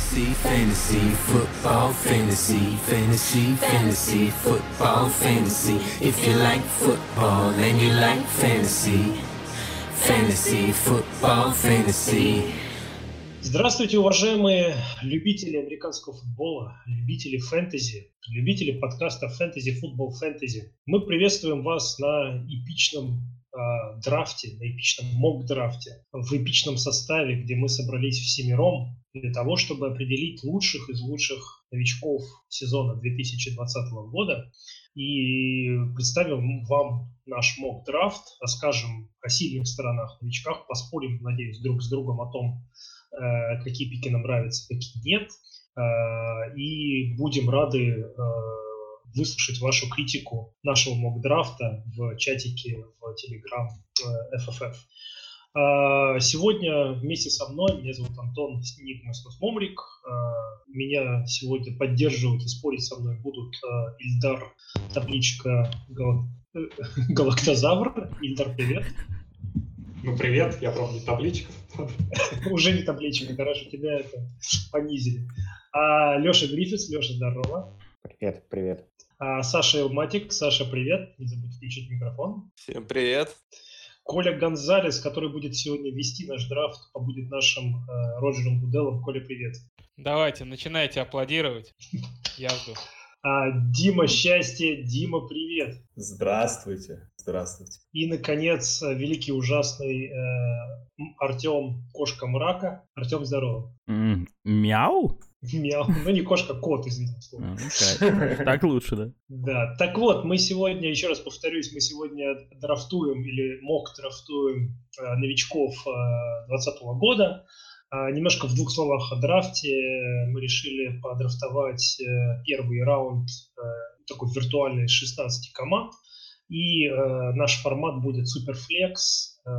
fantasy, fantasy, football, fantasy, fantasy, fantasy, football, fantasy. If you like football and you like fantasy, fantasy, football, fantasy. Здравствуйте, уважаемые любители американского футбола, любители фэнтези, любители подкаста «Фэнтези Футбол Фэнтези». Мы приветствуем вас на эпичном э, драфте, на эпичном мок-драфте, в эпичном составе, где мы собрались всемиром для того, чтобы определить лучших из лучших новичков сезона 2020 года. И представим вам наш мок-драфт, расскажем о сильных сторонах новичках, поспорим, надеюсь, друг с другом о том, э, какие пики нам нравятся, какие нет. Э, и будем рады э, выслушать вашу критику нашего мок-драфта в чатике в Telegram FFF. А, сегодня вместе со мной, меня зовут Антон Ник Момрик. А, меня сегодня поддерживать и спорить со мной будут а, Ильдар, табличка Галактозавр. Ильдар, привет. Ну, привет, я правда не табличка. Уже не табличка, хорошо, тебя это понизили. А Леша Гриффитс, Леша, здорово. Привет, привет. А Саша Илматик, Саша, привет. Не забудь включить микрофон. Всем привет. Коля Гонзалес, который будет сегодня вести наш драфт, будет нашим э, Роджером Гуделом. Коля, привет. Давайте, начинайте аплодировать. Я жду. А, Дима, счастье. Дима, привет. Здравствуйте. Здравствуйте. И, наконец, великий ужасный э, Артем Кошка Мрака. Артем, здорово. Mm, мяу? Мяу. Ну, не кошка, кот, извините. Okay. Так лучше, да? Да. Так вот, мы сегодня, еще раз повторюсь, мы сегодня драфтуем или мог драфтуем э, новичков 2020 э, года. А, немножко в двух словах о драфте. Мы решили подрафтовать э, первый раунд такой виртуальный 16 команд. И э, наш формат будет Superflex э,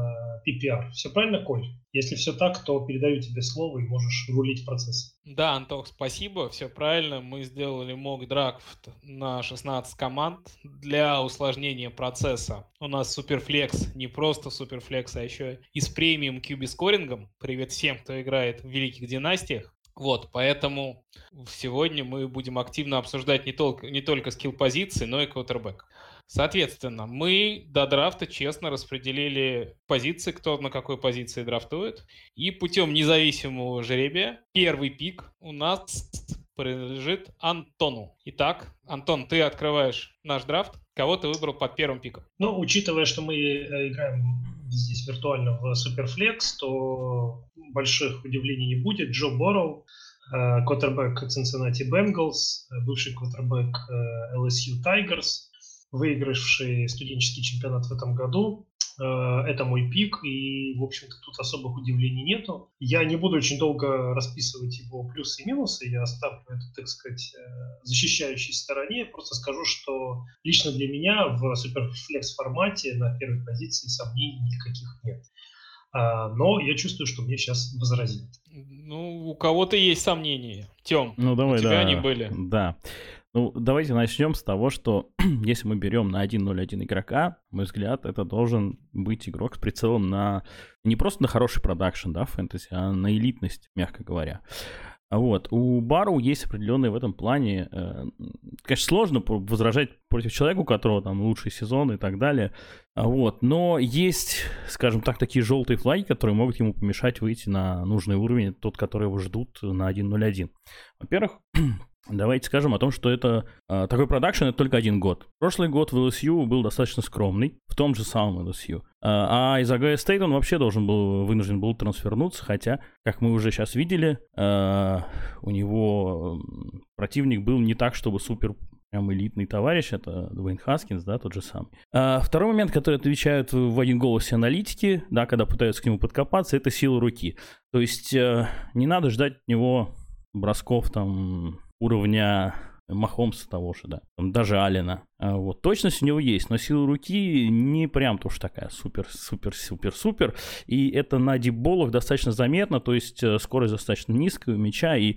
PPR. Все правильно, Коль? Если все так, то передаю тебе слово и можешь рулить процесс. Да, Антох, спасибо. Все правильно. Мы сделали мог драфт на 16 команд для усложнения процесса. У нас Superflex, не просто Superflex, а еще и с премиум QB скорингом. Привет всем, кто играет в Великих Династиях. Вот, поэтому сегодня мы будем активно обсуждать не только, не только скилл-позиции, но и квотербек. Соответственно, мы до драфта честно распределили позиции, кто на какой позиции драфтует. И путем независимого жеребия первый пик у нас принадлежит Антону. Итак, Антон, ты открываешь наш драфт. Кого ты выбрал под первым пиком? Ну, учитывая, что мы э, играем здесь виртуально в Superflex, то больших удивлений не будет. Джо Борроу, э, квотербек Cincinnati Bengals, э, бывший квотербек LSU Tigers – выигравший студенческий чемпионат в этом году. Э, это мой пик, и, в общем-то, тут особых удивлений нету. Я не буду очень долго расписывать его плюсы и минусы, я оставлю это, так сказать, э, защищающей стороне. Просто скажу, что лично для меня в суперфлекс формате на первой позиции сомнений никаких нет. А, но я чувствую, что мне сейчас возразят. Ну, у кого-то есть сомнения. Тем, ну, давай, у тебя да. они были. Да. Ну, давайте начнем с того, что если мы берем на 1.0.1 игрока, на мой взгляд, это должен быть игрок с прицелом на не просто на хороший продакшн, да, фэнтези, а на элитность, мягко говоря. Вот. У Бару есть определенные в этом плане... Э, конечно, сложно возражать против человека, у которого там лучший сезон и так далее. Вот. Но есть, скажем так, такие желтые флаги, которые могут ему помешать выйти на нужный уровень, тот, который его ждут на 1.0.1. Во-первых, Давайте скажем о том, что это э, такой production это только один год. Прошлый год в LSU был достаточно скромный, в том же самом LSU. А, а из Ohio State он вообще должен был, вынужден был трансфернуться, хотя, как мы уже сейчас видели, э, у него противник был не так, чтобы супер прям элитный товарищ, это Дуэйн Хаскинс, да, тот же самый. А второй момент, который отвечают в один голос все аналитики, да, когда пытаются к нему подкопаться, это сила руки. То есть э, не надо ждать от него бросков там уровня Махомса того же, да, там даже Алина. А вот, точность у него есть, но сила руки не прям то уж такая супер, супер, супер, супер. И это на дипболах достаточно заметно, то есть э, скорость достаточно низкая у мяча, и э,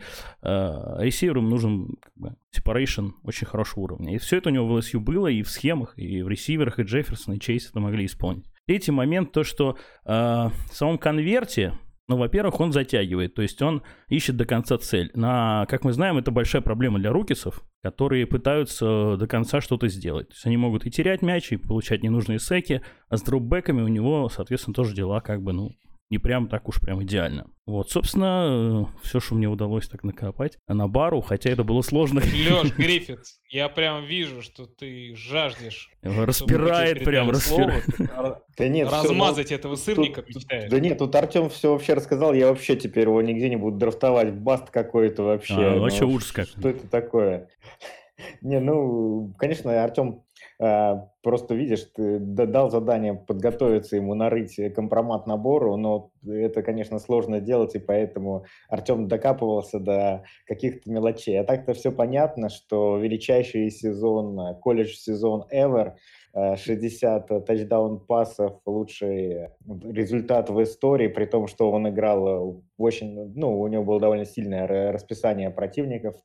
ресиверам нужен как бы, separation очень хорошего уровня. И все это у него в LSU было и в схемах, и в ресиверах, и Джефферсон, и Чейз это могли исполнить. Третий момент, то что э, в самом конверте Ну, во-первых, он затягивает, то есть он ищет до конца цель. На, как мы знаем, это большая проблема для рукисов, которые пытаются до конца что-то сделать. То есть они могут и терять мяч, и получать ненужные секи, а с дропбеками у него, соответственно, тоже дела как бы, ну, не прям так уж прям идеально. Вот, собственно, все, что мне удалось так накопать на бару, хотя это было сложно. Леш Гриффитс, я прям вижу, что ты жаждешь. Распирает прям, распирает. Да нет, Размазать все, этого сырника тут, мечтаешь. Да нет, тут Артем все вообще рассказал, я вообще теперь его нигде не буду драфтовать. Баст какой-то вообще. А, ну, вообще ужас как. Что это такое? Не, ну, конечно, Артем просто видишь, ты дал задание подготовиться ему нарыть компромат набору, но это, конечно, сложно делать, и поэтому Артем докапывался до каких-то мелочей. А так-то все понятно, что величайший сезон, колледж-сезон ever, 60 тачдаун пассов, лучший результат в истории, при том, что он играл очень, ну, у него было довольно сильное расписание противников.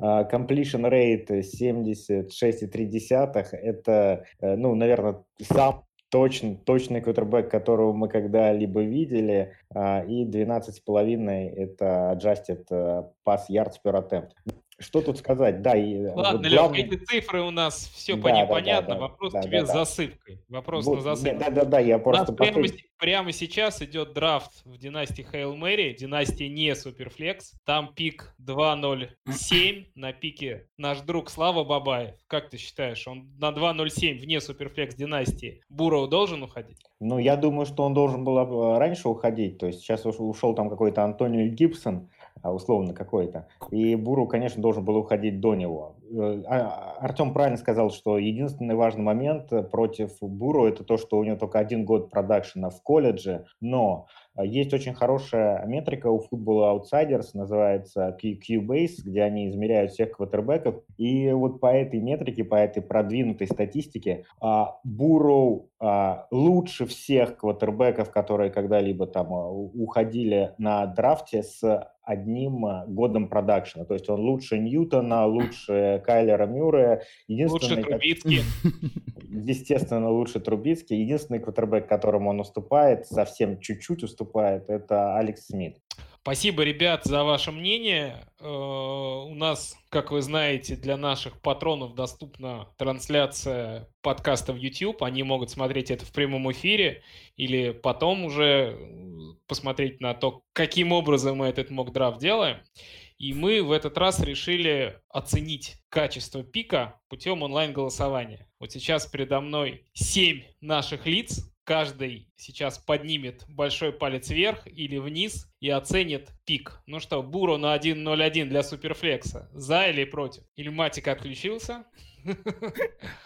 А, completion rate 76,3 – это, э, ну, наверное, сам точный, точный квотербек, которого мы когда-либо видели, а, и 12,5 – это adjusted э, pass yards per attempt. Что тут сказать? Да, и э, Ладно, вот главное... Лёх, эти цифры у нас все да, непонятно. Да, да, Вопрос да, тебе да, с засыпкой. Вопрос вот, на засыпку. Да, да, да, я просто... Прямо, прямо сейчас идет драфт в династии Хейл Мэри, династия не Суперфлекс. Там пик 2.07 на пике наш друг Слава Бабаев. Как ты считаешь, он на 2.07 вне Суперфлекс династии Буров должен уходить? Ну, я думаю, что он должен был э, раньше уходить. То есть сейчас ушел там какой-то Антонио Гибсон условно какой-то. И Буру, конечно, должен был уходить до него. Э, а, Артем правильно сказал, что единственный важный момент против Буру это то, что у него только один год продакшена в колледже, но а, есть очень хорошая метрика у футбола Outsiders, называется Q-Base, где они измеряют всех квотербеков. И вот по этой метрике, по этой продвинутой статистике, Буру лучше всех квотербеков, которые когда-либо там уходили на драфте с одним э, годом продакшена. То есть он лучше Ньютона, лучше Кайлера Мюррея. Лучше Трубицкий. Естественно, лучше Трубицкий. Единственный квотербек, которому он уступает, совсем чуть-чуть уступает, это Алекс Смит. Спасибо, ребят, за ваше мнение. Э, у нас, как вы знаете, для наших патронов доступна трансляция подкаста в YouTube. Они могут смотреть это в прямом эфире или потом уже посмотреть на то, каким образом мы этот мок-драфт делаем. И мы в этот раз решили оценить качество пика путем онлайн-голосования. Вот сейчас передо мной 7 наших лиц, каждый сейчас поднимет большой палец вверх или вниз и оценит пик. Ну что, Буру на 1.01 для Суперфлекса. За или против? Или Матик отключился?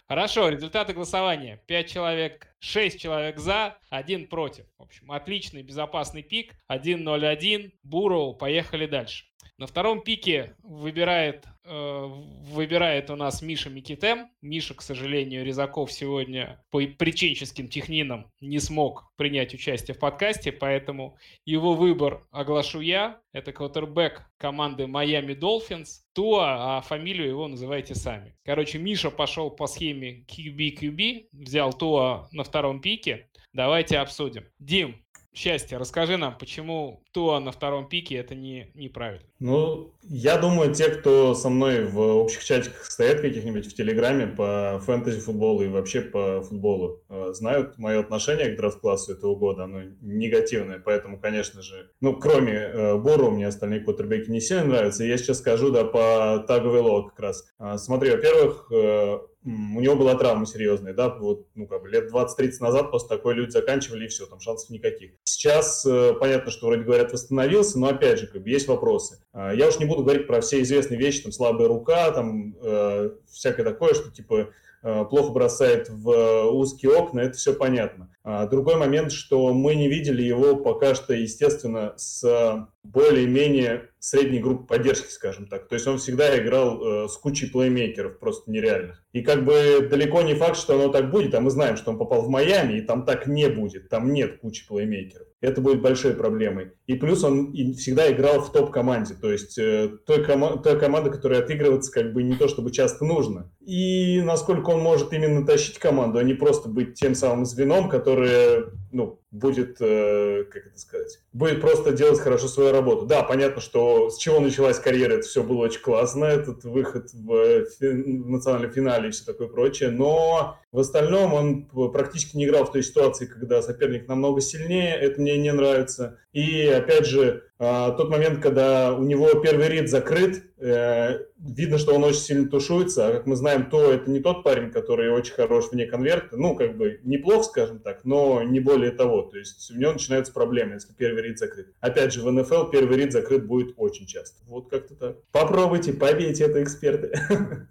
Хорошо, результаты голосования. 5 человек, 6 человек за, 1 против. В общем, отличный безопасный пик. 1.01. Буру, поехали дальше. На втором пике выбирает, э, выбирает у нас Миша Микитем. Миша, к сожалению, Резаков сегодня по причинческим технинам не смог принять участие в подкасте, поэтому его выбор оглашу я. Это квотербек команды Miami Dolphins. Туа, а фамилию его называйте сами. Короче, Миша пошел по схеме QB-QB, взял Туа на втором пике. Давайте обсудим. Дим, Счастье, расскажи нам, почему Туа на втором пике это не, неправильно? Ну, я думаю, те, кто со мной в общих чатиках стоят каких-нибудь в Телеграме по фэнтези-футболу и вообще по футболу, э, знают мое отношение к драфт-классу этого года, оно негативное, поэтому, конечно же, ну, кроме э, Бору, мне остальные квотербеки не сильно нравятся. Я сейчас скажу, да, по Таговело как раз. А, смотри, во-первых, э, у него была травма серьезная, да, вот, ну, как бы лет 20-30 назад после такой люди заканчивали, и все, там шансов никаких. Сейчас э, понятно, что вроде говорят восстановился, но опять же, как бы есть вопросы. Э, я уж не буду говорить про все известные вещи, там, слабая рука, там, э, всякое такое, что, типа, э, плохо бросает в узкие окна, это все понятно. А другой момент, что мы не видели его пока что, естественно, с более-менее средней группы поддержки, скажем так. То есть он всегда играл э, с кучей плеймейкеров просто нереальных. И как бы далеко не факт, что оно так будет, а мы знаем, что он попал в Майами, и там так не будет, там нет кучи плеймейкеров. Это будет большой проблемой. И плюс он всегда играл в топ-команде, то есть э, той, кома- той команда, которая отыгрываться как бы не то чтобы часто нужно. И насколько он может именно тащить команду, а не просто быть тем самым звеном, которое ну, будет, э, как это сказать, будет просто делать хорошо свою работу. Да, понятно, что с чего началась карьера, это все было очень классно, этот выход в, в национальном финале и все такое прочее, но в остальном он практически не играл в той ситуации, когда соперник намного сильнее, это мне не нравится. И опять же, а, тот момент, когда у него первый рид закрыт, э, видно, что он очень сильно тушуется, а как мы знаем, то это не тот парень, который очень хорош вне конверта, ну, как бы неплохо, скажем так, но не более того, то есть у него начинаются проблемы, если первый рид закрыт. Опять же, в НФЛ первый рид закрыт будет очень часто. Вот как-то так. Попробуйте, побейте это, эксперты.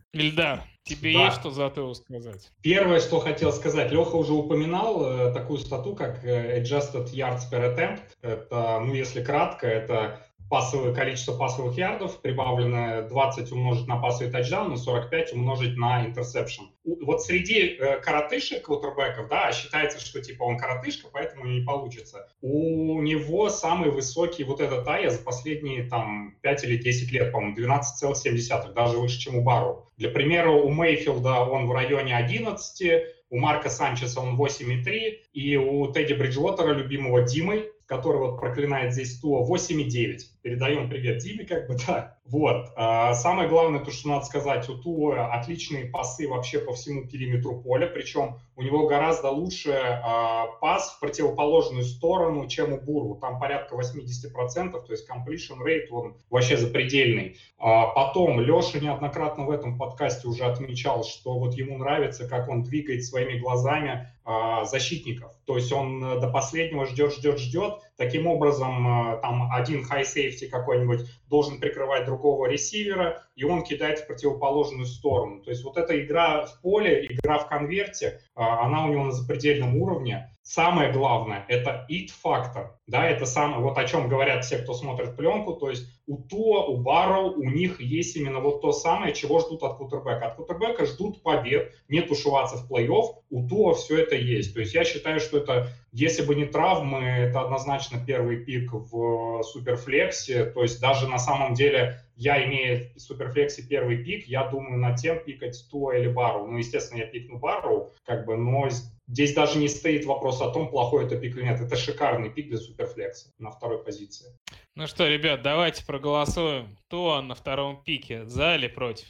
Ильдар, Тебе да. есть что за ТО сказать? Первое, что хотел сказать, Леха уже упоминал э, такую стату, как э, Adjusted Yards per Attempt. Это, ну, если кратко, это пассовое количество пассовых ярдов, прибавленное 20 умножить на пассовый тачдаун и 45 умножить на интерсепшн. Вот среди э, коротышек квотербеков, да, считается, что типа он коротышка, поэтому не получится. У него самый высокий вот этот АЯ за последние там 5 или 10 лет, по-моему, 12,7, даже выше, чем у Бару. Для примера, у Мейфилда он в районе 11, у Марка Санчеса он 8,3, и у Тедди Бриджвотера, любимого Димой, который вот проклинает здесь Туа, 8,9. Передаем привет Диме, как бы, да. Вот. А, самое главное, то, что надо сказать, у Туа отличные пасы вообще по всему периметру поля, причем у него гораздо лучше а, пас в противоположную сторону, чем у Буру. Там порядка 80%, то есть completion rate, он вообще запредельный. А, потом Леша неоднократно в этом подкасте уже отмечал, что вот ему нравится, как он двигает своими глазами защитников. То есть он э, до последнего ждет, ждет, ждет. Таким образом, э, там один high safety какой-нибудь должен прикрывать другого ресивера, и он кидает в противоположную сторону. То есть вот эта игра в поле, игра в конверте, э, она у него на запредельном уровне. Самое главное – это it-фактор. Да, это самое, вот о чем говорят все, кто смотрит пленку, то есть у Туа, у Барроу, у них есть именно вот то самое, чего ждут от кутербека. От кутербека ждут побед, не тушеваться в плей-офф, у Туа все это есть. То есть я считаю, что это, если бы не травмы, это однозначно первый пик в суперфлексе, то есть даже на самом деле я, имея в суперфлексе первый пик, я думаю над тем, пикать Туа или Барроу. Ну, естественно, я пикну Барроу, как бы, но здесь даже не стоит вопрос о том, плохой это пик или нет. Это шикарный пик для суперфлекса на второй позиции. Ну что, ребят, давайте проголосуем. Туа на втором пике, за или против?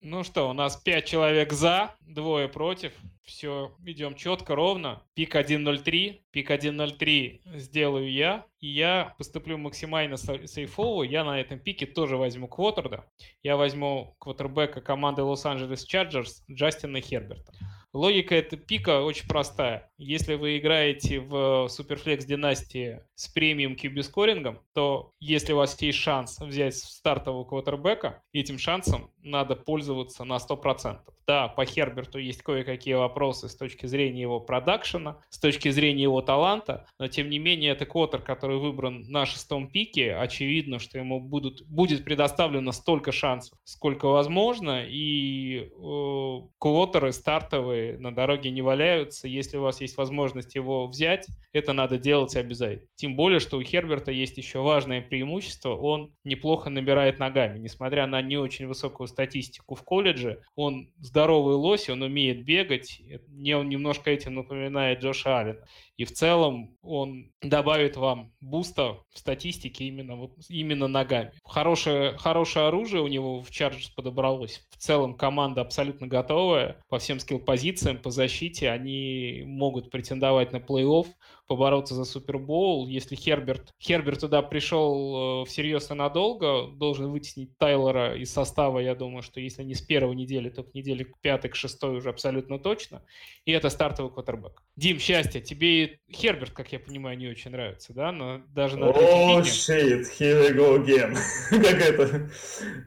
Ну что, у нас 5 человек за, двое против. Все, идем четко, ровно. Пик 1.03, пик 1.03 сделаю я. И я поступлю максимально сейфово. Я на этом пике тоже возьму квотерда. Я возьму квотербека команды Лос-Анджелес Чарджерс Джастина Херберта. Логика этого пика очень простая. Если вы играете в Superflex династии с премиум QB скорингом, то если у вас есть шанс взять стартового квотербека, этим шансом надо пользоваться на 100%. Да, по Херберту есть кое-какие вопросы с точки зрения его продакшена, с точки зрения его таланта, но тем не менее это квотер, который выбран на шестом пике, очевидно, что ему будут, будет предоставлено столько шансов, сколько возможно, и э, квотеры стартовые на дороге не валяются. Если у вас есть возможность его взять, это надо делать обязательно. Тем более, что у Херберта есть еще важное преимущество, он неплохо набирает ногами, несмотря на не очень высокую статистику в колледже, он здоровый лось, он умеет бегать, мне он немножко этим напоминает Джоша Аллена. И в целом он добавит вам буста в статистике именно, именно ногами. Хорошее, хорошее оружие у него в Chargers подобралось. В целом команда абсолютно готовая по всем скилл-позициям, по защите. Они могут претендовать на плей-офф побороться за Супербоул. Если Херберт, Херберт туда пришел э, всерьез и надолго, должен вытеснить Тайлора из состава, я думаю, что если не с первой недели, то к неделе к пятой, к шестой уже абсолютно точно. И это стартовый квотербек. Дим, счастье, тебе Херберт, как я понимаю, не очень нравится, да? Но даже на О, oh, shit, here we go again. как это?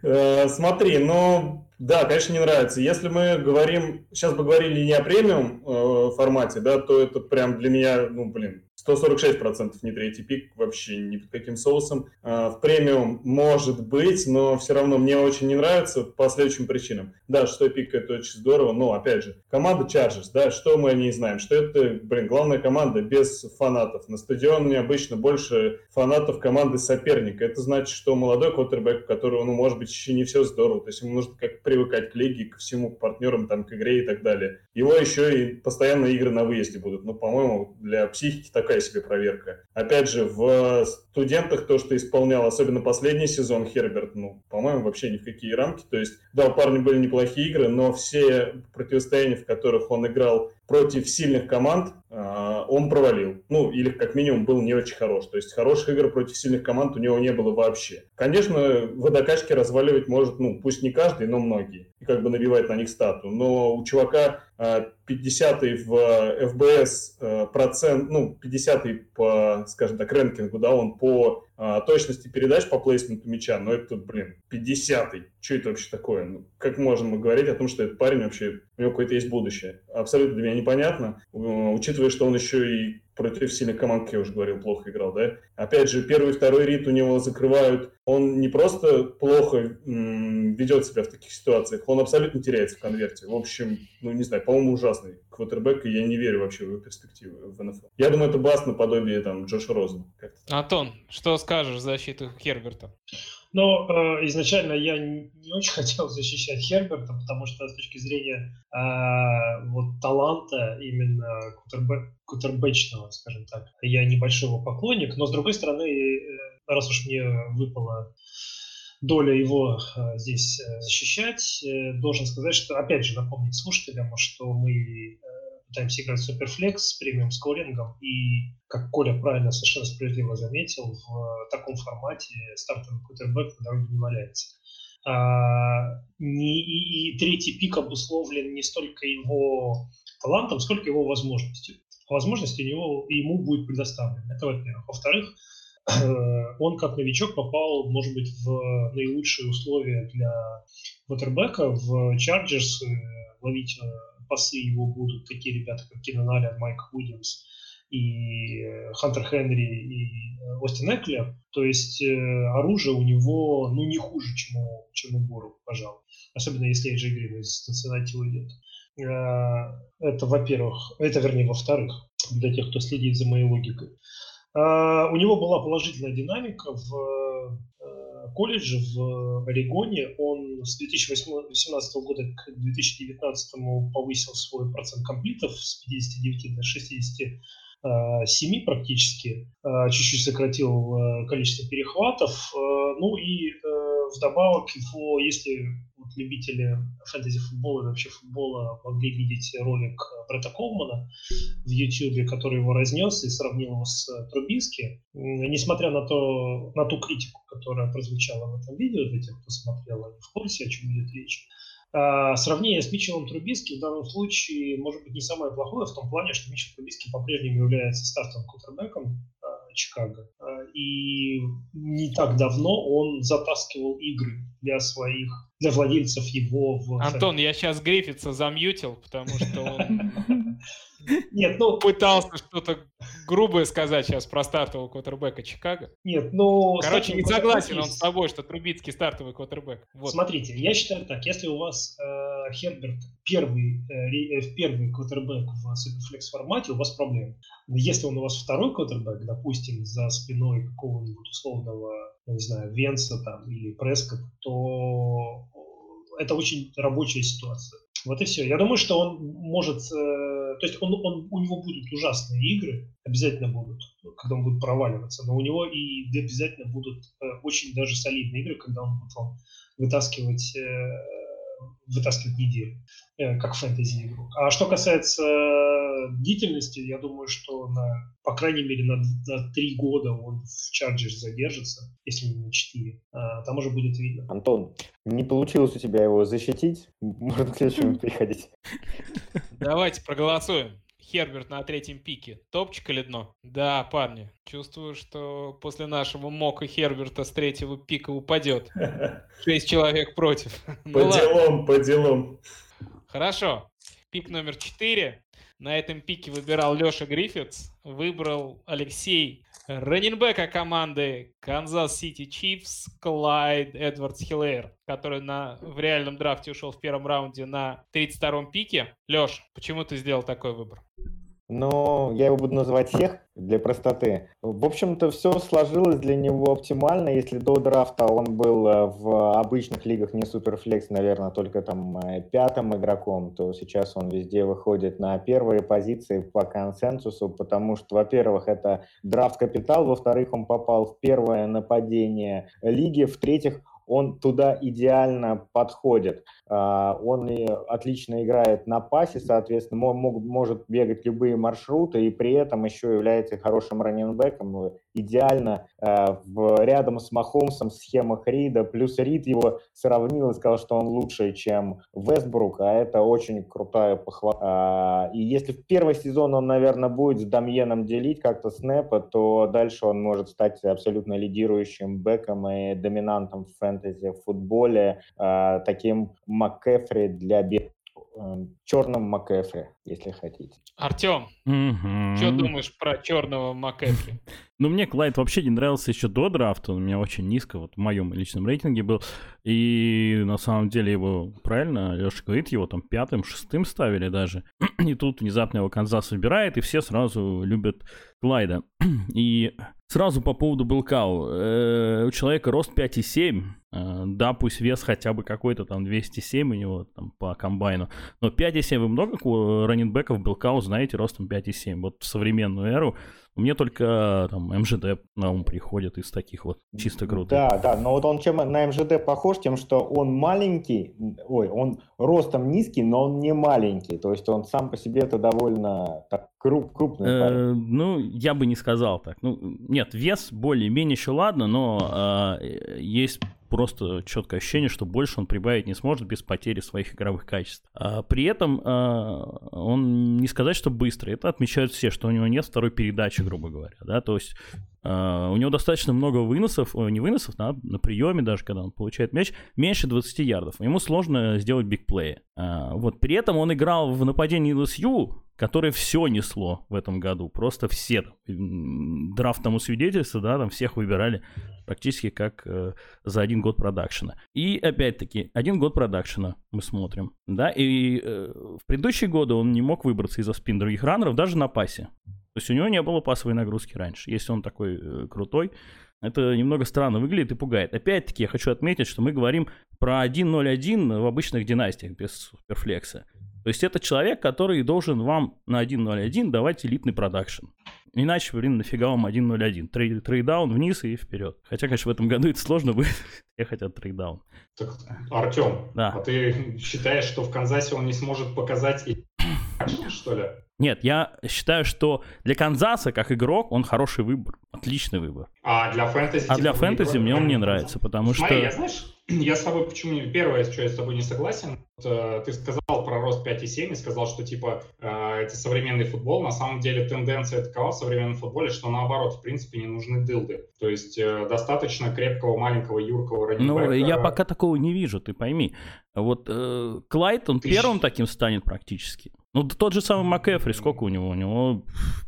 Uh, смотри, ну, да, конечно, не нравится. Если мы говорим, сейчас бы говорили не о премиум э, формате, да, то это прям для меня, ну, блин, 146% не третий пик, вообще ни под каким соусом. А, в премиум может быть, но все равно мне очень не нравится по следующим причинам. Да, что пик это очень здорово, но опять же, команда Chargers, да, что мы о ней знаем? Что это, блин, главная команда без фанатов. На стадионе обычно больше фанатов команды соперника. Это значит, что молодой квотербек, у которого, ну, может быть, еще не все здорово, то есть ему нужно как привыкать к лиге, ко всему, к партнерам, там, к игре и так далее. Его еще и постоянно игры на выезде будут. Ну, по-моему, для психики такая такая себе проверка. Опять же, в студентах то, что исполнял, особенно последний сезон Херберт, ну, по-моему, вообще ни в какие рамки. То есть, да, у парня были неплохие игры, но все противостояния, в которых он играл против сильных команд, а, он провалил. Ну, или как минимум был не очень хорош. То есть хороших игр против сильных команд у него не было вообще. Конечно, в водокачке разваливать может, ну, пусть не каждый, но многие. И как бы набивать на них стату. Но у чувака 50 а, в ФБС а, процент, ну, 50 по, скажем так, рэнкингу, да, он по а, точности передач по плейсменту мяча, но это, блин, 50-й. Что это вообще такое? Ну, как можем мы говорить о том, что этот парень вообще, у него какое-то есть будущее? Абсолютно для меня непонятно, учитывая, что он еще и против сильных команд, как я уже говорил, плохо играл, да. Опять же, первый и второй рит у него закрывают. Он не просто плохо м- ведет себя в таких ситуациях, он абсолютно теряется в конверте. В общем, ну, не знаю, по-моему, ужасный квотербек, и я не верю вообще в его перспективы в НФЛ. Я думаю, это Бас наподобие там Джоша Розена. Антон, что скажешь в защиту Херберта? Но э, изначально я не очень хотел защищать Херберта, потому что с точки зрения э, вот таланта именно кутербэ, кутербэчного, скажем так, я небольшой его поклонник, но с другой стороны, э, раз уж мне выпала доля его э, здесь э, защищать, э, должен сказать, что, опять же, напомнить слушателям, что мы э, пытаемся играть суперфлекс с премиум скорингом, и, как Коля правильно, совершенно справедливо заметил, в таком формате стартовый кутербэк на дороге не валяется. А, не, и, и третий пик обусловлен не столько его талантом, сколько его возможностью. Возможности у него, ему будет предоставлена. Это во-первых. Во-вторых, он как новичок попал, может быть, в наилучшие условия для квотербека в Чарджерс, ловить э, пасы его будут такие ребята, как Кинан Аллен, Майк Уильямс и э, Хантер Хенри и э, Остин Эклер. То есть э, оружие у него ну, не хуже, чем у, чем у Буру, пожалуй. Особенно если Эйджи Грин из Cincinnati уйдет. Это, во-первых, это, вернее, во-вторых, для тех, кто следит за моей логикой. У него была положительная динамика в колледже в Орегоне. Он с 2018 года к 2019 повысил свой процент комплитов с 59 до 67 практически. А, чуть-чуть сократил э, количество перехватов. Э, ну и э, вдобавок его, если вот любители фэнтези-футбола и вообще футбола могли видеть ролик Бретта Колмана в YouTube, который его разнес и сравнил его с Трубински. Несмотря на, то, на ту критику, которая прозвучала в этом видео, для тех, кто смотрел, они в курсе, о чем идет речь, а, сравнение с Митчеллом Трубиски в данном случае может быть не самое плохое в том плане, что Митчелл Трубиски по-прежнему является стартовым кутербеком Чикаго. А, и не так давно он затаскивал игры для своих, для владельцев его в... Антон, я сейчас Гриффитса замьютил, потому что он Нет, ну... Пытался что-то грубое сказать сейчас про стартового квотербека Чикаго. Нет, ну... Короче, не согласен он с тобой, что Трубицкий стартовый квотербек. Вот. Смотрите, я считаю так, если у вас э, Херберт первый, э, э первый квотербек в суперфлекс формате, у вас проблемы. Но если он у вас второй квотербек, допустим, за спиной какого-нибудь условного, не знаю, Венса там или Преска, то это очень рабочая ситуация. Вот и все. Я думаю, что он может... То есть он, он, у него будут ужасные игры, обязательно будут, когда он будет проваливаться, но у него и обязательно будут э, очень даже солидные игры, когда он будет вам вытаскивать, э, вытаскивать неделю, э, как фэнтези игру. А что касается длительности, я думаю, что на, по крайней мере на, на 3 года он в Chargers задержится, если не на 4. А, там уже будет видно. Антон, не получилось у тебя его защитить, можно к следующему переходить. Давайте проголосуем. Херберт на третьем пике. Топчик или дно? Да, парни. Чувствую, что после нашего mock'а Херберта с третьего пика упадет. Шесть человек против. По ну, делам, по делам. Хорошо. Пик номер четыре. На этом пике выбирал Леша Гриффитс, выбрал Алексей running back'а команды Канзас Сити Чифс Клайд Эдвардс Хиллер, который на, в реальном драфте ушел в первом раунде на 32-м пике. Леш, почему ты сделал такой выбор? Но я его буду называть Сех для простоты. В общем-то, все сложилось для него оптимально. Если до драфта он был э, в обычных лигах не суперфлекс, наверное, только там э, пятым игроком, то сейчас он везде выходит на первые позиции по консенсусу, потому что, во-первых, это драфт-капитал, во-вторых, он попал в первое нападение лиги, в-третьих, он туда идеально подходит. А, он отлично играет на пасе, соответственно, может бегать любые маршруты и при этом еще является хорошим раненбеком. Идеально а, рядом с Махомсом в схемах Рида. Плюс Рид его сравнил и сказал, что он лучше, чем Вестбрук, а это очень крутая похвала. А, и если в первый сезон он, наверное, будет с Дамьеном делить как-то снэпа, то дальше он может стать абсолютно лидирующим бэком и доминантом в фэнтези фэнтези, в футболе, э, таким МакКефри для бед эм, черным МакЭфри, если хотите. Артем, угу. что думаешь про черного МакЭфри? Ну, мне Клайд вообще не нравился еще до драфта, он у меня очень низко, вот в моем личном рейтинге был. И на самом деле его, правильно, Леша говорит, его там пятым, шестым ставили даже. И тут внезапно его Канзас выбирает, и все сразу любят Клайда. И сразу по поводу Белкау. Э, у человека рост 5,7. Э, да, пусть вес хотя бы какой-то там 207 у него там по комбайну. Но 5,7 вы много раненбеков Белкау знаете ростом 5,7. Вот в современную эру мне только там МЖД на ум приходит из таких вот чисто крутых. Да, да, но вот он чем на МЖД похож, тем, что он маленький, ой, он ростом низкий, но он не маленький, то есть он сам по себе это довольно так, круп, крупный э, Ну, я бы не сказал так. Ну, нет, вес более-менее еще ладно, но э, есть просто четкое ощущение, что больше он прибавить не сможет без потери своих игровых качеств. А при этом а, он не сказать, что быстрый. Это отмечают все, что у него нет второй передачи, грубо говоря. Да? То есть а, у него достаточно много выносов, не выносов, на, на приеме даже, когда он получает мяч, меньше 20 ярдов. Ему сложно сделать бигплеи. А, вот при этом он играл в нападении LSU, которое все несло в этом году. Просто все. Драфт тому свидетельство, да, там всех выбирали практически как э, за один год продакшена. И опять-таки, один год продакшена мы смотрим, да, и э, в предыдущие годы он не мог выбраться из-за спин других раннеров даже на пасе. То есть у него не было пасовой нагрузки раньше. Если он такой э, крутой, это немного странно выглядит и пугает. Опять-таки, я хочу отметить, что мы говорим про 1.0.1 в обычных династиях без суперфлекса. То есть это человек, который должен вам на 1.0.1 давать элитный продакшн. Иначе, блин, нафига вам 1.01? Трей, trade down вниз и вперед. Хотя, конечно, в этом году это сложно будет. Все хотят trade down. Так, Артем, да. а ты считаешь, что в Канзасе он не сможет показать что ли? Нет, я считаю, что для Канзаса, как игрок, он хороший выбор. Отличный выбор. А для фэнтези? А для фэнтези мне он не нравится, потому Смотри, что... я, знаешь, я с тобой почему... Первое, что я с тобой не согласен, ты сказал про рост 5,7 и сказал, что типа э, это современный футбол. На самом деле тенденция такова в современном футболе, что наоборот, в принципе, не нужны дылды. То есть э, достаточно крепкого, маленького, юркого раннибека. Ну, я пока такого не вижу, ты пойми. Вот э, Клайд, он ты первым таким станет практически. Ну, тот же самый МакЭфри, сколько у него? У него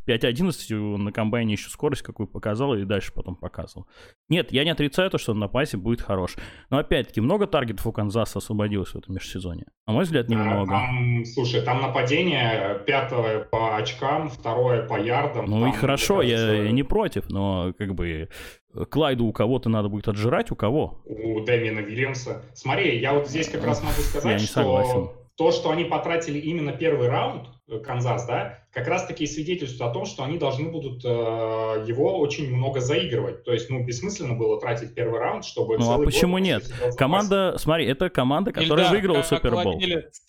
5.11 на комбайне еще скорость какую показал и дальше потом показывал. Нет, я не отрицаю то, что он на пасе будет хорош. Но опять-таки, много таргетов у Канзаса освободилось в этом межсезоне? На мой взгляд, немного. Там, слушай, там нападение пятое по очкам, второе по ярдам. Ну там, и хорошо, кажется... я, я не против, но как бы Клайду у кого-то надо будет отжирать, у кого? У Дэмина Вильямса. Смотри, я вот здесь как раз могу сказать, что согласен. то, что они потратили именно первый раунд, э, Канзас, да, как раз-таки свидетельствует о том, что они должны будут э, его очень много заигрывать. То есть, ну, бессмысленно было тратить первый раунд, чтобы... Ну, а почему нет? Команда, смотри, это команда, которая Ильдар, выиграла Супербол.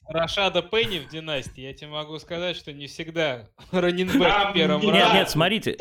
Рашада Пенни в династии, я тебе могу сказать, что не всегда раненбэк в первом Нет, раунде нет, смотрите,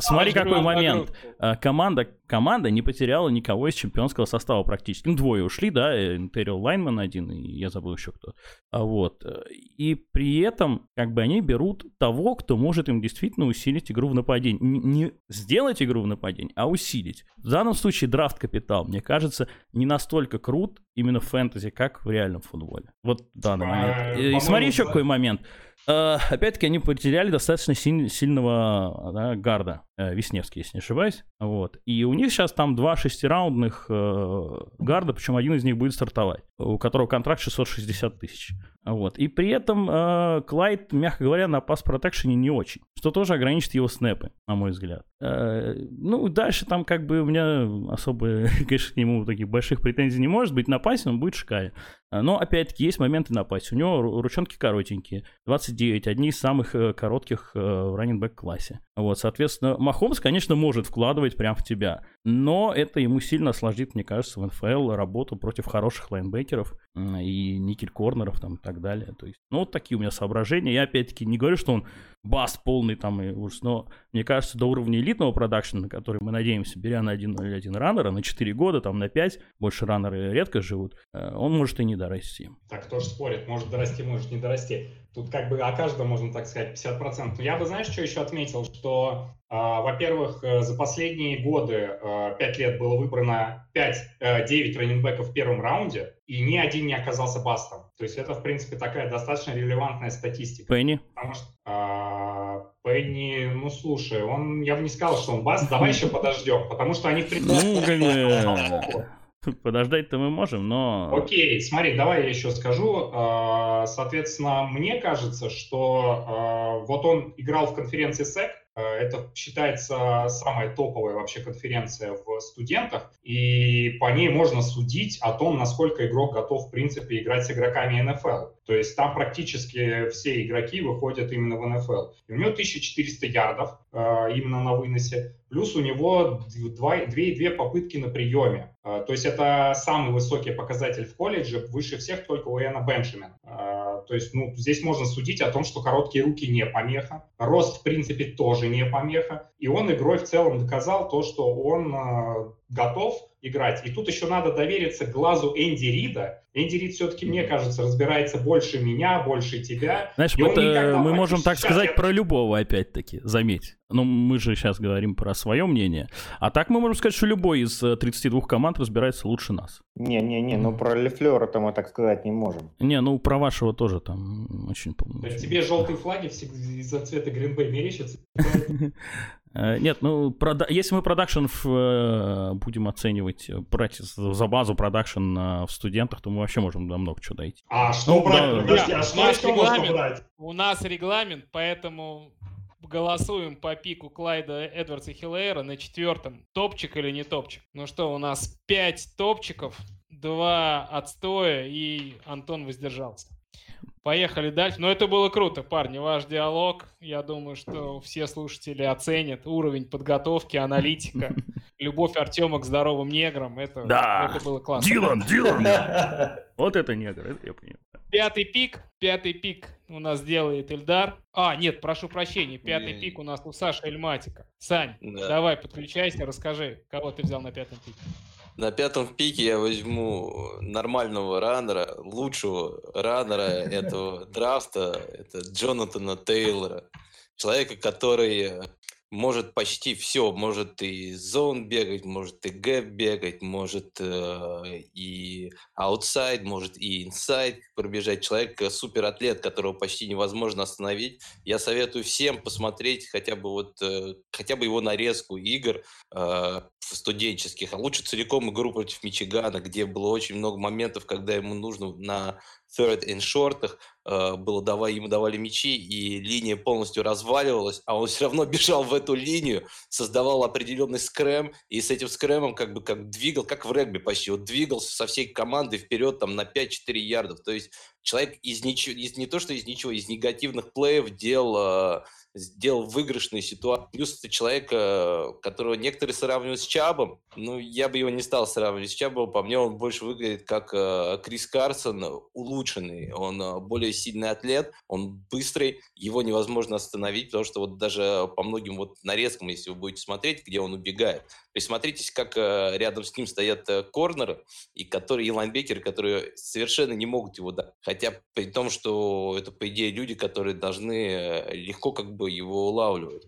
смотри какой момент. А, команда, команда не потеряла никого из чемпионского состава практически. Ну, двое ушли, да, Интериал Лайнман один, и я забыл еще кто. А вот. И при этом, как бы они берут того, кто может им действительно усилить игру в нападении. Не сделать игру в нападении, а усилить. В данном случае драфт капитал, мне кажется, не настолько крут именно в фэнтези, как в реальном футболе. Вот в данный момент. И смотри еще какой момент. Э, опять-таки, они потеряли достаточно сильного да, гарда, э, Весневский, если не ошибаюсь. Вот. И у них сейчас там два шестираундных э, гарда, причем один из них будет стартовать, у которого контракт 660 тысяч. Вот. И при этом э, Клайд, мягко говоря, на пас-протекшене не очень, что тоже ограничит его снэпы, на мой взгляд. Э, ну, дальше там как бы у меня особо, конечно, к нему таких больших претензий не может быть. На пасе он будет шикарен. Но, опять-таки, есть моменты на пасе. У него ручонки коротенькие. 29, одни из самых э, коротких э, в раннинг классе. Вот, соответственно, Махомс, конечно, может вкладывать прямо в тебя. Но это ему сильно осложнит, мне кажется, в НФЛ работу против хороших лайнбекеров и никель-корнеров там и так далее. То есть, ну, вот такие у меня соображения. Я, опять-таки, не говорю, что он бас полный там и ужас, но мне кажется, до уровня элитного продакшена, на который мы надеемся, беря на 1.01 раннера, на 4 года, там на 5, больше раннеры редко живут, э, он может и не дорасти. Так кто же спорит, может дорасти, может не дорасти. Тут как бы о каждом можно так сказать 50%. Но я бы, знаешь, что еще отметил, что, э, во-первых, э, за последние годы, э, 5 лет было выбрано 5, э, 9 раненбеков в первом раунде, и ни один не оказался бастом. То есть это, в принципе, такая достаточно релевантная статистика. Пенни? Потому что э, Пенни, ну слушай, он, я бы не сказал, что он баст, давай еще подождем, потому что они, в принципе... Ну, Подождать-то мы можем, но... Окей, смотри, давай я еще скажу. А, соответственно, мне кажется, что а, вот он играл в конференции SEC, а, это считается самая топовая вообще конференция в студентах, и по ней можно судить о том, насколько игрок готов, в принципе, играть с игроками НФЛ. То есть там практически все игроки выходят именно в НФЛ. И у него 1400 ярдов э, именно на выносе, плюс у него 2,2 попытки на приеме. Э, то есть это самый высокий показатель в колледже, выше всех только у Эна Бенджамина. То есть ну, здесь можно судить о том, что короткие руки не помеха, рост в принципе тоже не помеха, и он игрой в целом доказал то, что он э, готов играть. И тут еще надо довериться глазу Энди Рида. Энди Рид все-таки, мне кажется, разбирается больше меня, больше тебя. Знаешь, это, мы можем так сказать я... про любого, опять-таки, заметь. Ну, мы же сейчас говорим про свое мнение. А так мы можем сказать, что любой из 32 э, команд разбирается лучше нас. Не-не-не, ну про ЛаФлера-то мы так сказать не можем. Не, ну про вашего тоже там очень... Тебе желтые флаги из-за цвета Гринбей мерещатся? Э, нет, ну, прода... если мы production э, будем оценивать, э, брать за базу production в студентах, то мы вообще можем до много чего дойти. А что ну, брать? Да, Подожди, а что, что можно брать? У нас регламент, поэтому голосуем по пику Клайда Эдвардса Хиллера на четвертом. Топчик или не топчик? Ну что, у нас пять топчиков, два отстоя и Антон воздержался. Поехали дальше. Но это было круто, парни. Ваш диалог, я думаю, что все слушатели оценят уровень подготовки, аналитика, любовь Артема к здоровым неграм. Это, да. это было классно. Дилан, Дилан. Вот это негр, это я понимаю. Пятый пик, пятый пик у нас делает Эльдар. А, нет, прошу прощения, пятый не... пик у нас у Саши Эльматика. Сань, да. давай подключайся, расскажи, кого ты взял на пятом пике. На пятом пике я возьму нормального раннера, лучшего раннера этого драфта, это Джонатана Тейлора. Человека, который может почти все, может и zone бегать, может и gap бегать, может э, и outside, может и inside пробежать. Человек э, суператлет, которого почти невозможно остановить. Я советую всем посмотреть хотя бы вот э, хотя бы его нарезку игр э, студенческих, а лучше целиком игру против Мичигана, где было очень много моментов, когда ему нужно на third and short э, было давай, ему давали мячи, и линия полностью разваливалась, а он все равно бежал в эту линию, создавал определенный скрэм, и с этим скрэмом как бы как двигал, как в регби почти, вот двигался со всей командой вперед там на 5-4 ярдов. То есть человек из ничего, из, не то что из ничего, из негативных плеев делал, сделал выигрышные ситуации. Плюс это человек, э, которого некоторые сравнивают с Чабом. Ну, я бы его не стал сравнивать с Чабом. По мне, он больше выглядит как э, Крис Карсон, улучшенный. Он э, более сильный атлет, он быстрый, его невозможно остановить, потому что вот даже по многим вот нарезкам, если вы будете смотреть, где он убегает, присмотритесь, как рядом с ним стоят корнеры, и которые и лайнбекеры, которые совершенно не могут его дать. Хотя при том, что это, по идее, люди, которые должны легко как бы его улавливают.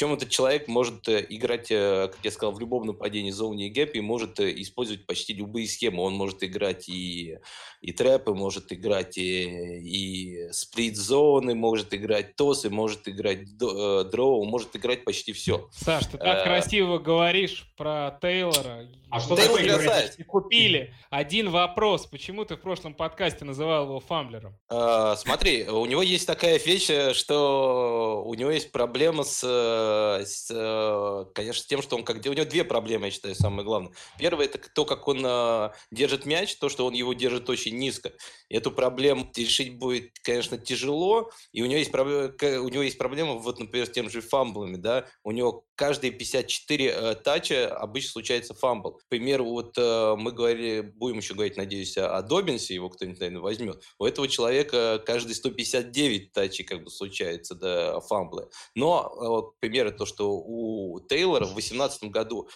Причем этот человек может э, играть, э, как я сказал, в любом нападении зоне и гэпе и может э, использовать почти любые схемы. Он может играть и, и трэпы, может играть и, и сплит-зоны, может играть тосы, может играть дроу, может играть почти все. Саш, ты так а... красиво говоришь про Тейлора. А что Тейлор красавец. Купили. Один вопрос. Почему ты в прошлом подкасте называл его фамблером? А, смотри, у него есть такая вещь, что у него есть проблема с с, э, конечно, тем, что он как... У него две проблемы, я считаю, самое главное. Первое – это то, как он э, держит мяч, то, что он его держит очень низко. Эту проблему решить будет, конечно, тяжело, и у него есть проблема, у него есть проблема вот, например, с тем же фамблами, да, у него каждые 54 э, тача обычно случается фамбл. К примеру, вот э, мы говорили, будем еще говорить, надеюсь, о Добинсе, его кто-нибудь, наверное, возьмет. У этого человека каждые 159 touch'ей как бы случается, да, фамблы. Но, э, к примеру, то, что у Тейлора в 2018 году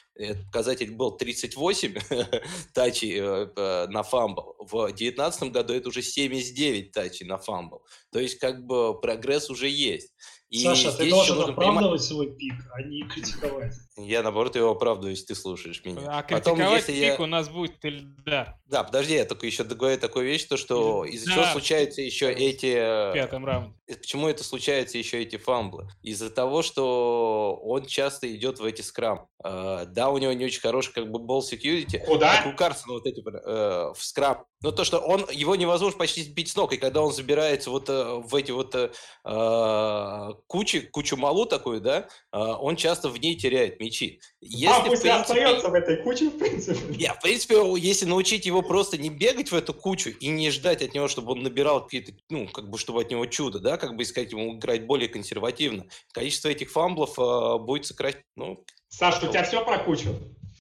показатель был 38 touch'ей э, на фамбл, в 2019 году это уже 79 touch'ей на фамбл. То есть, как бы, прогресс уже есть. И Саша, ты должен оправдывать понимать... свой пик, а не критиковать. Я, наоборот, его оправдываю, если ты слушаешь меня. А Потом, критиковать пик я... у нас будет Эльдар. Да, подожди, я только еще договорю такую вещь, то, что из-за да. чего случаются еще эти... В пятом раунде. Почему это случается еще эти фамблы? Из-за того, что он часто идет в эти scrum. Э, да, у него не очень хороший как бы ball security. Куда? Как у Карсона вот эти э, в scrum. Но то, что он, его невозможно почти сбить с ног, и когда он забирается вот э, в эти вот э, кучи, кучу малу такую, да, uh, он часто в ней теряет мячи. Если, а, пусть принципе, остается в этой куче, в принципе. Я, в принципе, если научить его просто не бегать в эту кучу и не ждать от него, чтобы он набирал какие-то, ну, как бы, чтобы от него чудо, да, как бы искать ему играть более консервативно, количество этих фамблов э, будет сокращать, ну... Саш, у тебя все про кучу?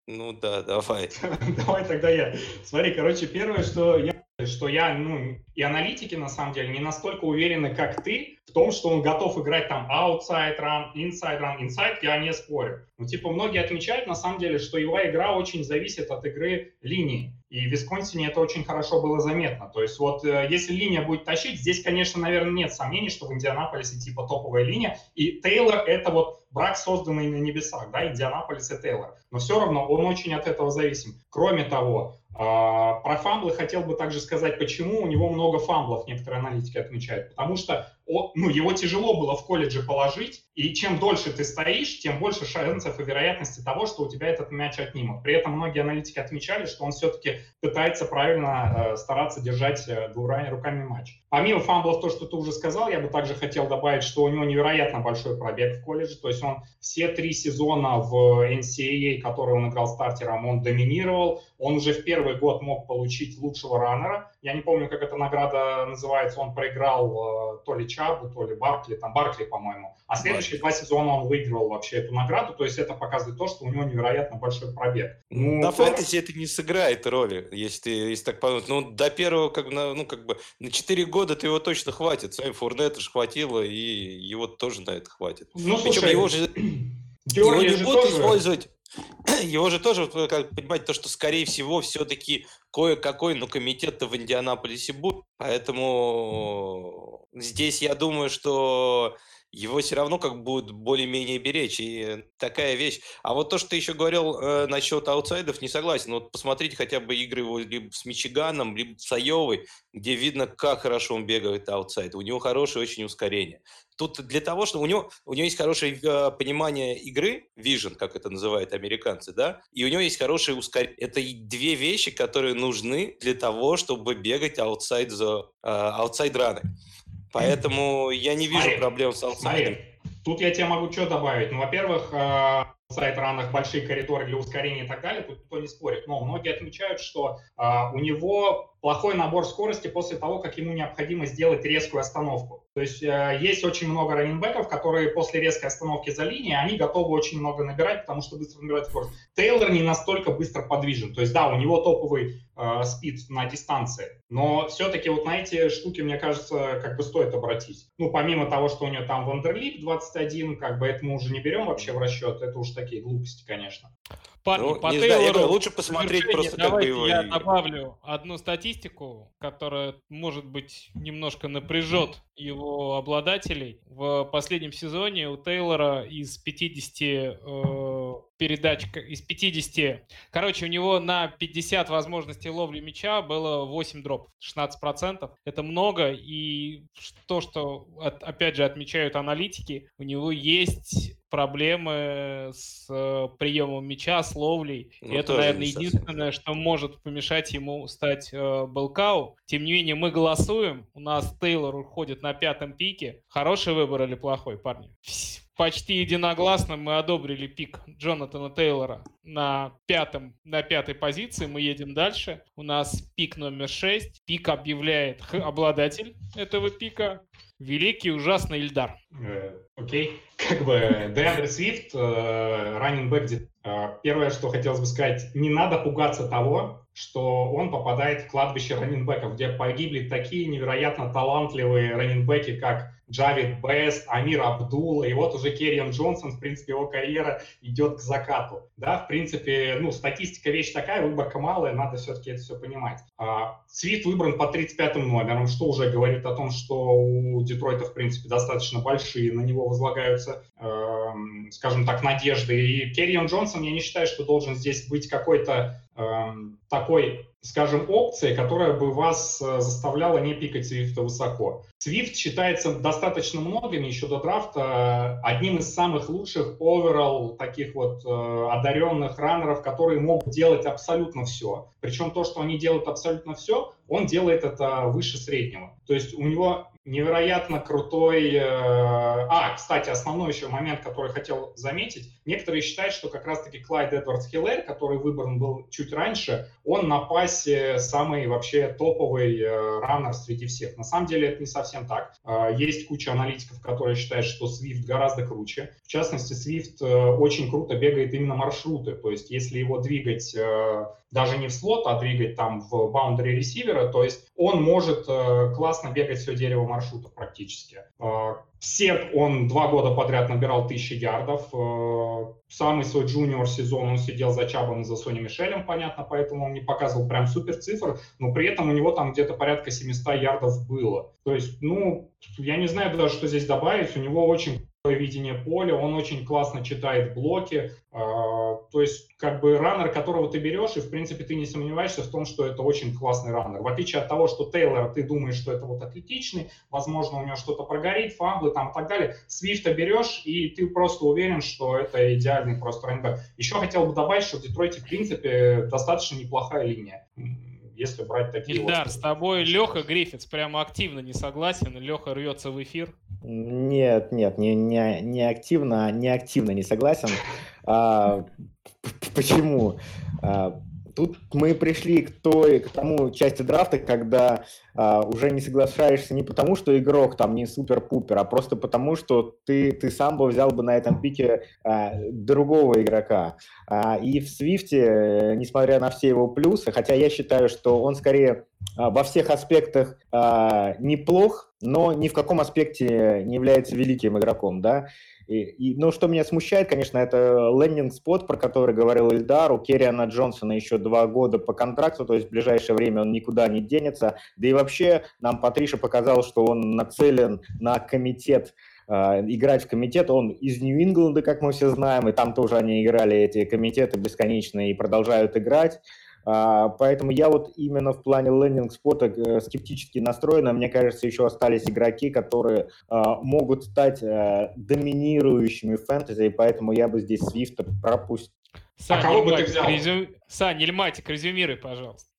Ну да, давай. давай тогда я. Смотри, короче, первое, что я что я, ну, и аналитики, на самом деле, не настолько уверены, как ты, в том, что он готов играть там outside run, inside run, inside, я не спорю. Ну, типа, многие отмечают, на самом деле, что его игра очень зависит от игры линии. И в Висконсине это очень хорошо было заметно. То есть вот э, если линия будет тащить, здесь, конечно, наверное, нет сомнений, что в Индианаполисе типа топовая линия. И Тейлор это вот брак, созданный на небесах, да, Индианаполис и Тейлор. Но все равно он очень от этого зависим. Кроме того, а, про фамблы хотел бы также сказать, почему у него много фамблов, некоторые аналитики отмечают. Потому что ну, его тяжело было в колледже положить, и чем дольше ты стоишь, тем больше шансов и вероятности того, что у тебя этот мяч отнимут. При этом многие аналитики отмечали, что он все-таки пытается правильно э, стараться держать э, двумя руками мяч. Помимо фамблов, то, что ты уже сказал, я бы также хотел добавить, что у него невероятно большой пробег в колледже, то есть он все три сезона в NCAA, которые он играл стартером, он доминировал, он уже в первый год мог получить лучшего раннера, я не помню, как эта награда называется, он проиграл э, то ли Чабу, то ли Баркли, там Баркли, по-моему. А следующие два сезона он выиграл вообще эту награду, то есть это показывает то, что у него невероятно большой пробег. Ну, на то... фэнтези это не сыграет роли, если ты если так подумать. Ну, до первого, как на, ну, как бы, на 4 года ты его точно хватит. Сами Фурнета же хватило, и его тоже на это хватит. Ну, Причем слушай, его же, его не будут тоже... использовать его же тоже, как понимать, то, что, скорее всего, все-таки кое-какой, но комитет-то в Индианаполисе будет. Поэтому здесь я думаю, что его все равно как будут более-менее беречь. И такая вещь. А вот то, что ты еще говорил э, насчет аутсайдов, не согласен. Вот посмотрите хотя бы игры его либо с Мичиганом, либо с Айовой, где видно, как хорошо он бегает outside. У него хорошее очень ускорение. Тут для того, что у него, у него есть хорошее э, понимание игры, vision, как это называют американцы, да, и у него есть хорошее ускорение. Это две вещи, которые нужны для того, чтобы бегать outside за outside run'ы. Поэтому я не вижу смотри, проблем с аутсайдом. Тут я тебе могу что добавить. Ну, во-первых, э, сайт ранах большие коридоры для ускорения и так далее, тут никто не спорит. Но многие отмечают, что а, у него плохой набор скорости после того, как ему необходимо сделать резкую остановку. То есть а, есть очень много раненбеков, которые после резкой остановки за линией, они готовы очень много набирать, потому что быстро набирать скорость. Тейлор не настолько быстро подвижен. То есть да, у него топовый э, спид на дистанции. Но все-таки вот на эти штуки, мне кажется, как бы стоит обратить. Ну, помимо того, что у нее там Вандерлип 21, как бы это мы уже не берем вообще в расчет, это уж такие глупости, конечно. Парни, Ну, по не знаю, я Тейлору говорю, лучше посмотреть просто, как бы, его я добавлю одну статистику, которая, может быть, немножко напряжет его обладателей. В последнем сезоне у Тейлора из 50 э, передач, из 50, короче, у него на 50 возможностей ловли мяча было 8 дропов, 16%. Это много, и то, что, от- опять же, отмечают аналитики, у него есть проблемы с э, приемом мяча, с ловлей. И Ну, это, тоже наверное, единственное, что может помешать ему стать э, Белкау. Тем не менее, мы голосуем. У нас Тейлор уходит на пятом пике. Хороший выбор или плохой, парни? Почти единогласно мы одобрили пик Джонатана Тейлора на пятом, на пятой позиции. Мы едем дальше. У нас пик номер 6. Пик объявляет обладатель этого пика. Великий ужасный Ильдар. Э, Окей. Как бы Деандре Свифт, раннинг Первое, что хотелось бы сказать, не надо пугаться того, что он попадает в кладбище раннинбеков, где погибли такие невероятно талантливые раннинбеки, как Джавид Бест, Амир Абдул, и вот уже Керриан Джонсон, в принципе, его карьера идет к закату. Да, в принципе, ну, статистика вещь такая, выборка малая, надо все-таки это все понимать. А, Свит выбран по 35-м номерам, что уже говорит о том, что у Детройта, в принципе, достаточно большие на него возлагаются, эм, скажем так, надежды. И Керриан Джонсон, я не считаю, что должен здесь быть какой-то эм, такой, скажем, опцией, которая бы вас э, заставляла не пикать Свифта высоко. Свифт считается достаточно многими еще до драфта э, одним из самых лучших overall таких вот э, одаренных раннеров, которые могут делать абсолютно все. Причем то, что они делают абсолютно все, он делает это выше среднего. То есть у него невероятно крутой... э, А, кстати, основной еще момент, который хотел заметить. Некоторые считают, что как раз-таки Клайд Эдвардс Хиллер, который выбран был чуть раньше, он на пасе самый вообще топовый э, раннер среди всех. На самом деле это не совсем так. Э, Есть куча аналитиков, которые считают, что Swift гораздо круче. В частности, э, очень круто бегает именно маршруты. То есть если его двигать даже не в слот, а двигать там в boundary ресивера, то есть он может э, классно бегать все дерево маршрутов практически. Э, Все он два года подряд набирал тысячи ярдов. Э, Самый свой джуниор сезон он сидел за Чабом и за Сони Мишелем, понятно, поэтому он не показывал прям супер цифр, но при этом у него там где-то порядка 700 ярдов было. То есть, ну, я не знаю даже, что здесь добавить. У него очень видение поля, он очень классно читает блоки. А, То есть, как бы раннер, которого ты берешь, и, в принципе, ты не сомневаешься в том, что это очень классный раннер. В отличие от того, что Тейлор, ты думаешь, что это вот атлетичный, возможно, у него что-то прогорит, фамблы там и так далее. Свифта берешь, и ты просто уверен, что это идеальный просто раннер. Еще хотел бы добавить, что в Детройте, в принципе, достаточно неплохая линия. Если брать такие Ильдар, вот... с тобой Леха Гриффитс прямо активно не согласен. Леха рвется в эфир. Нет, нет, не, не, не активно, не активно не согласен. А, почему? А, тут мы пришли к той, к тому части драфта, когда а, уже не соглашаешься не потому, что игрок там не супер-пупер, а просто потому, что ты, ты сам бы взял бы на этом пике а, другого игрока. А, и в Свифте, э, несмотря на все его плюсы, хотя я считаю, что он скорее а, во всех аспектах а, неплох, но ни в каком аспекте не является великим игроком, да. И, и, ну, что меня смущает, конечно, это лендинг-спот, про который говорил Ильдар, у Керриана Джонсона еще два года по контракту, то есть в ближайшее время он никуда не денется. Да и вообще нам Патриша показал, что он нацелен на комитет э, играть в комитет. Он из Нью-Ингланда, как мы все знаем, и там тоже они играли, эти комитеты бесконечно, и продолжают играть. А, Поэтому я вот именно в плане landing spot'а э, скептически настроен. Мне кажется, еще остались игроки, которые а, могут стать э, доминирующими в фэнтези, и поэтому я бы здесь Свифта пропустил. Сань, кого бы ты взял? резю- Сань, Ильматик, резюмируй, пожалуйста.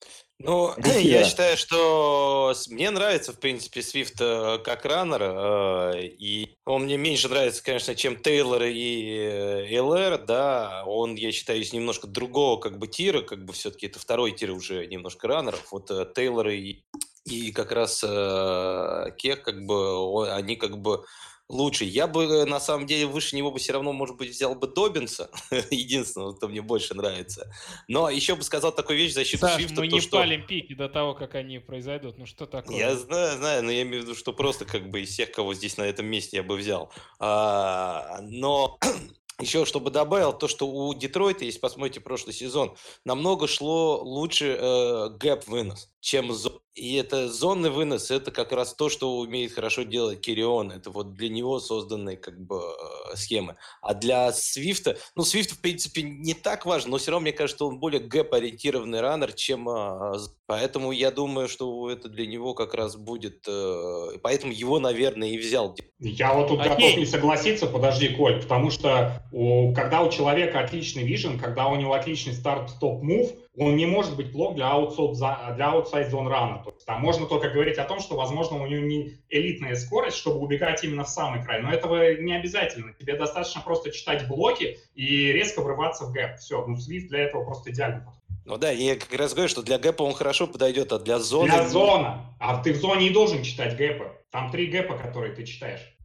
Ну, Ресивера. я считаю, что мне нравится, в принципе, Свифт э, как раннер, э, и он мне меньше нравится, конечно, чем Тейлор и э, CEH, да, он, я считаю, из немножко другого как бы тира, как бы все-таки это второй тир уже немножко раннеров, вот Тейлор и, и как раз Кех, как бы, они как бы лучше. Я бы, э, на самом деле, выше него бы все равно, может быть, взял бы Добинса, единственного, кто мне больше нравится. Но еще бы сказал такую вещь в защиту Саш, Свифта, мы не что... палим пики до того, как они произойдут. Ну что такое? Я знаю, знаю, но я имею в виду, что просто как бы из всех, кого здесь на этом месте я бы взял. А, но еще чтобы добавил, то, что у Детройта, если посмотрите прошлый сезон, намного шло лучше э, гэп-вынос, чем зон. И это зонный вынос, это как раз то, что умеет хорошо делать Кирион. Это вот для него созданные как бы э, схемы. А для Свифта, ну, Свифт, в принципе, не так важен, но все равно, мне кажется, он более гэп-ориентированный раннер, чем... Э, поэтому я думаю, что это для него как раз будет... Э, поэтому его, наверное, и взял. Я вот тут Окей. готов не согласиться, подожди, Коль, потому что у, когда у человека отличный vision, когда у него отличный start-stop move, он не может быть плох для outside для outside zone run а. То есть там можно только говорить о том, что, возможно, у него не элитная скорость, чтобы убегать именно в самый край. Но этого не обязательно. Тебе достаточно просто читать блоки и резко врываться в gap. Все, ну Свифт для этого просто идеально. Ну да, я как раз говорю, что для gap а он хорошо подойдет, а для зоны... Для зона. А ты в зоне не должен читать gap ы. Там три gap а, которые ты читаешь.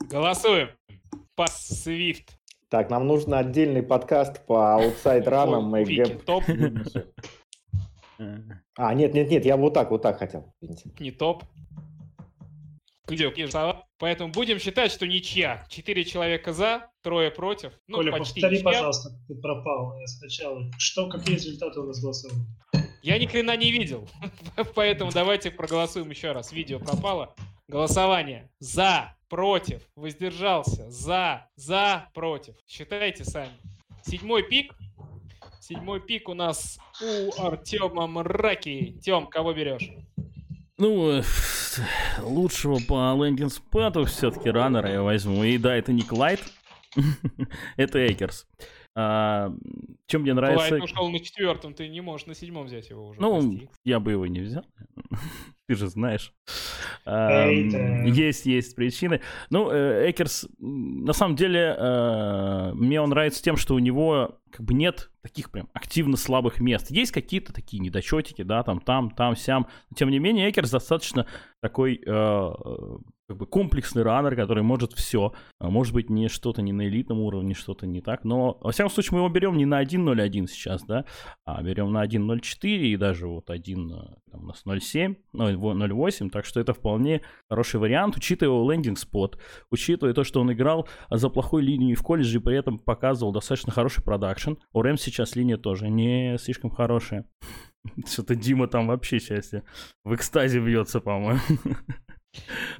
Голосуем. Пас Свифт. Так, нам нужен отдельный подкаст по outside run ам и gap. Топ, А, нет, нет, нет, я вот так, вот так хотел. Не топ. Где? Поэтому будем считать, что ничья. Четыре человека за, трое против. Ну, Коля, почти повтори, ничья. пожалуйста, ты пропал. Я сначала. Что, какие результаты у нас голосования? Я ни хрена не видел. Поэтому давайте проголосуем еще раз. Видео пропало. Голосование. За, против, воздержался, за, за, против. Считайте сами. Седьмой пик. Седьмой пик у нас у Артема Мраки. Тем, кого берешь? Ну, э, лучшего по лендинг спату все-таки раннера я возьму. И да, это не Клайд, это Экерс. А, чем мне нравится... Клайд ушел на четвертом, ты не можешь на седьмом взять его уже. Ну, прости. я бы его не взял. Ты же знаешь. Есть, есть причины. Ну, Экерс, на самом деле, э, мне он нравится тем, что у него как бы нет таких прям активно слабых мест. Есть какие-то такие недочетики, да, там, там, там, сям. Но, тем не менее, Экерс достаточно такой э, как бы комплексный раннер, который может все. Может быть, не что-то не на элитном уровне, что-то не так. Но, во всяком случае, мы его берем не на 1.01 сейчас, да, а берем на 1.04 и даже вот 1 э, там, у нас 0.7, ну, 0.8, так что это вполне хороший вариант, учитывая лендинг-спот, учитывая то, что он играл за плохой линией в колледже и при этом показывал достаточно хороший продакшн. У Рэмс сейчас линия тоже не слишком хорошая. Что-то Дима там вообще счастье в экстазе бьется, по-моему.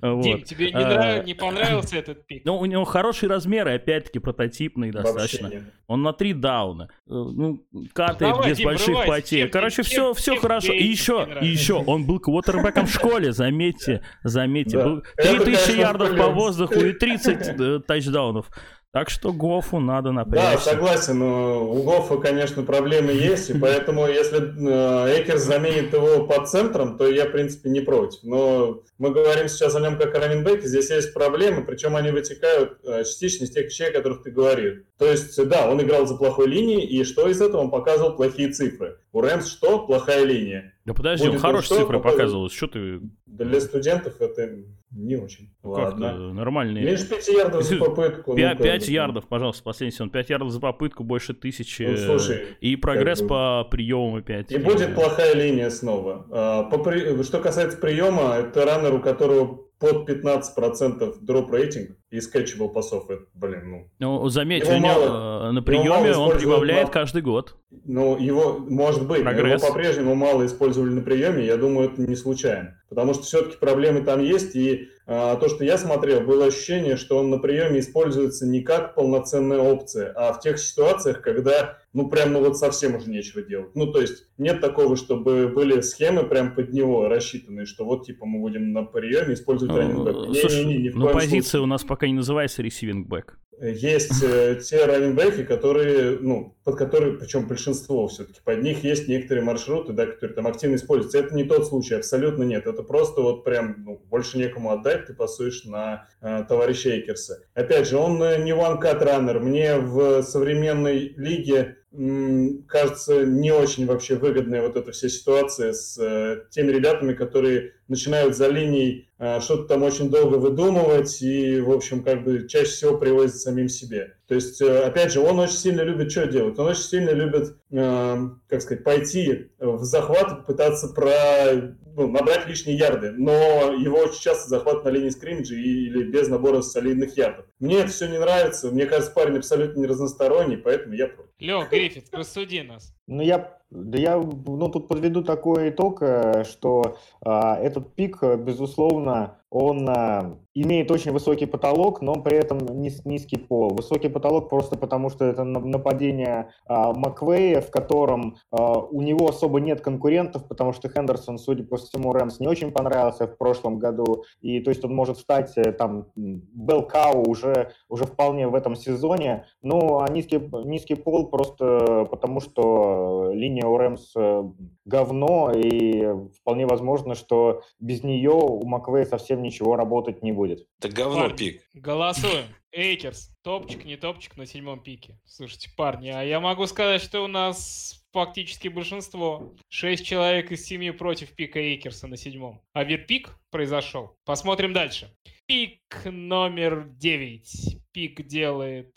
Вот. Дим, тебе не, А, нрав- не понравился этот пик? Ну, у него хорошие размеры, опять-таки прототипный достаточно. Он на три дауна. Э, Ну, катает Давай, без Дим, больших врывайся. потерь. Короче, все, все хорошо. И еще, и еще, он был квотербеком в школе, заметьте, заметьте. Да. Был Это, 3000 конечно, ярдов по воздуху и 30 э, тачдаунов. Так что Гофу надо Да, напрячься. согласен, но у Гофа, конечно, проблемы есть, и поэтому, если э, Экерс заменит его под центром, то я, в принципе, не против. Но мы говорим сейчас о нем как о раненбеке, здесь есть проблемы, причем они вытекают э, частично из тех вещей, о которых ты говорил. То есть, да, он играл за плохой линией, и что из этого? Он показывал плохие цифры. У Рэмс что? Плохая линия. Да подожди, он будет хорошие что, цифры показывал. Что ты, Для студентов это не очень. ну, как Ладно. ты, нормальные. Меньше 5 ярдов за попытку. ну, 5, как бы. ярдов, пожалуйста, последний сезон. 5 ярдов за попытку, больше тысячи. Ну, слушай, и прогресс бы- по приемам опять. И будет плохая линия снова. А, по при- Что касается приема, это раннер, у которого под 15% дроп рейтинг и скетчебл пасов. Это, блин, ну... Ну, заметь, Его у него, мало- э, на приеме он прибавляет на- каждый год. Ну, его, может быть, Прогресс. его по-прежнему мало использовали на приеме, я думаю, это не случайно. Потому что все-таки проблемы там есть, и а, то, что я смотрел, было ощущение, что он на приеме используется не как полноценная опция, а в тех ситуациях, когда, ну, прям, ну, вот совсем уже нечего делать. Ну, то есть нет такого, чтобы были схемы прям под него рассчитанные, что вот, типа, мы будем на приеме использовать раненбэк. Э, Не-не-не, Слушай, ни в ну позиция у нас пока не называется ресивинг бэк. Есть э, те раненбеки, которые, ну, под которые, причем большинство все-таки, под них есть некоторые маршруты, да, которые там активно используются. Это не тот случай, абсолютно нет. Это просто вот прям, ну, больше некому отдать, ты пасуешь на э, товарища Эйкерса. Опять же, он э, не one-cut раннер. Мне в современной лиге кажется не очень вообще выгодная вот эта вся ситуация с э, теми ребятами, которые начинают за линией э, что-то там очень долго выдумывать и, в общем, как бы чаще всего привозят самим себе. То есть, э, опять же, он очень сильно любит что делать? Он очень сильно любит, как сказать, пойти в захват, пытаться про, ну, набрать лишние ярды, но его очень часто захват на линии скриммиджа или без набора солидных ярдов. Мне это все не нравится, мне кажется, парень абсолютно не разносторонний, поэтому я против. Лех Гриффит, рассуди нас. Ну, я, да я ну, тут подведу такой итог, э, что а, этот пик, безусловно, он а, имеет очень высокий потолок, но при этом низ, низкий пол. Высокий потолок просто потому, что это нападение а, Маквея, в котором а, у него особо нет конкурентов, потому что Хендерсон, судя по всему, Рэмс не очень понравился в прошлом году, и то есть он может стать э, там Белкау уже, уже вполне в этом сезоне, но а низкий, низкий пол просто потому, что линия у Рэмс э, говно, и вполне возможно, что без нее у Маквея совсем ничего работать не будет. Это говно Парни, пик. Голосуем. Эйкерс, топчик, не топчик на седьмом пике. Слушайте, парни, а я могу сказать, что у нас фактически большинство. Шесть человек из семи против пика Эйкерса на седьмом. А пик произошел. Посмотрим дальше. Пик номер девять. Пик делает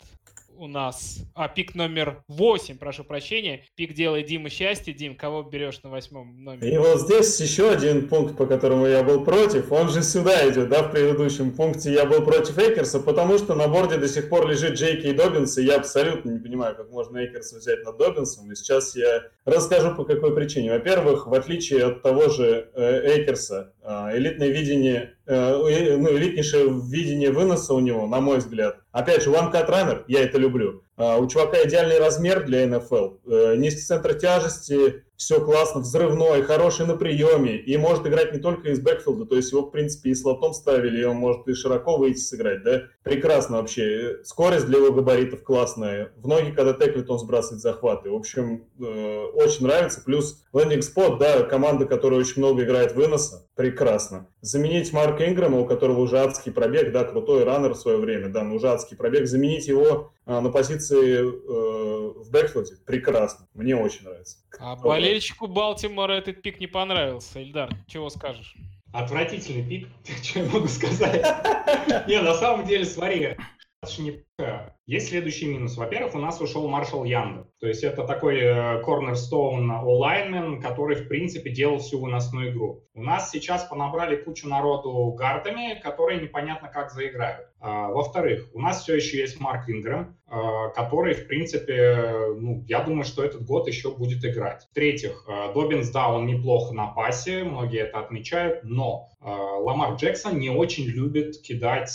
у нас... А, пик номер 8, прошу прощения. Пик делает Дима Счастье. Дим, кого берешь на восьмом номере? И вот здесь еще один пункт, по которому я был против. Он же сюда идет, да, в предыдущем пункте я был против Экерса, потому что на борде до сих пор лежит Джейки и Добинс, и я абсолютно не понимаю, как можно Экерса взять над Добинсом. И сейчас я расскажу, по какой причине. Во-первых, в отличие от того же Экерса, элитное видение, э, ну, элитнейшее видение выноса у него, на мой взгляд, Опять же, One Cut Runner, я это люблю. А, у чувака идеальный размер для НФЛ. Э, низкий центр тяжести, все классно, взрывной, хороший на приеме. И может играть не только из бэкфилда, то есть его, в принципе, и слотом ставили, и он может и широко выйти сыграть, да? Прекрасно вообще. Скорость для его габаритов классная. В ноги, когда теклит, он сбрасывает захваты. В общем, э, очень нравится. Плюс лендинг спот, да, команда, которая очень много играет выноса, прекрасно. Заменить Марка Инграма, у которого уже адский пробег, да, крутой раннер в свое время, да, но уже адский пробег, заменить его а, на позиции э, в бэкфилде прекрасно. Мне очень нравится. А болельщику Балтимора этот пик не понравился. Ильдар, чего скажешь? Отвратительный пик, что я могу сказать. Не, на самом деле, смотри, есть следующий минус. Во-первых, у нас ушел Маршал Янда. То есть это такой э, онлайнмен, который, в принципе, делал всю выносную игру. У нас сейчас понабрали кучу народу гардами, которые непонятно как заиграют. А, во-вторых, у нас все еще есть Марк Ингрэм, а, который, в принципе, ну, я думаю, что этот год еще будет играть. В-третьих, а, Добинс, да, он неплохо на пасе, многие это отмечают, но Ламар Джексон не очень любит кидать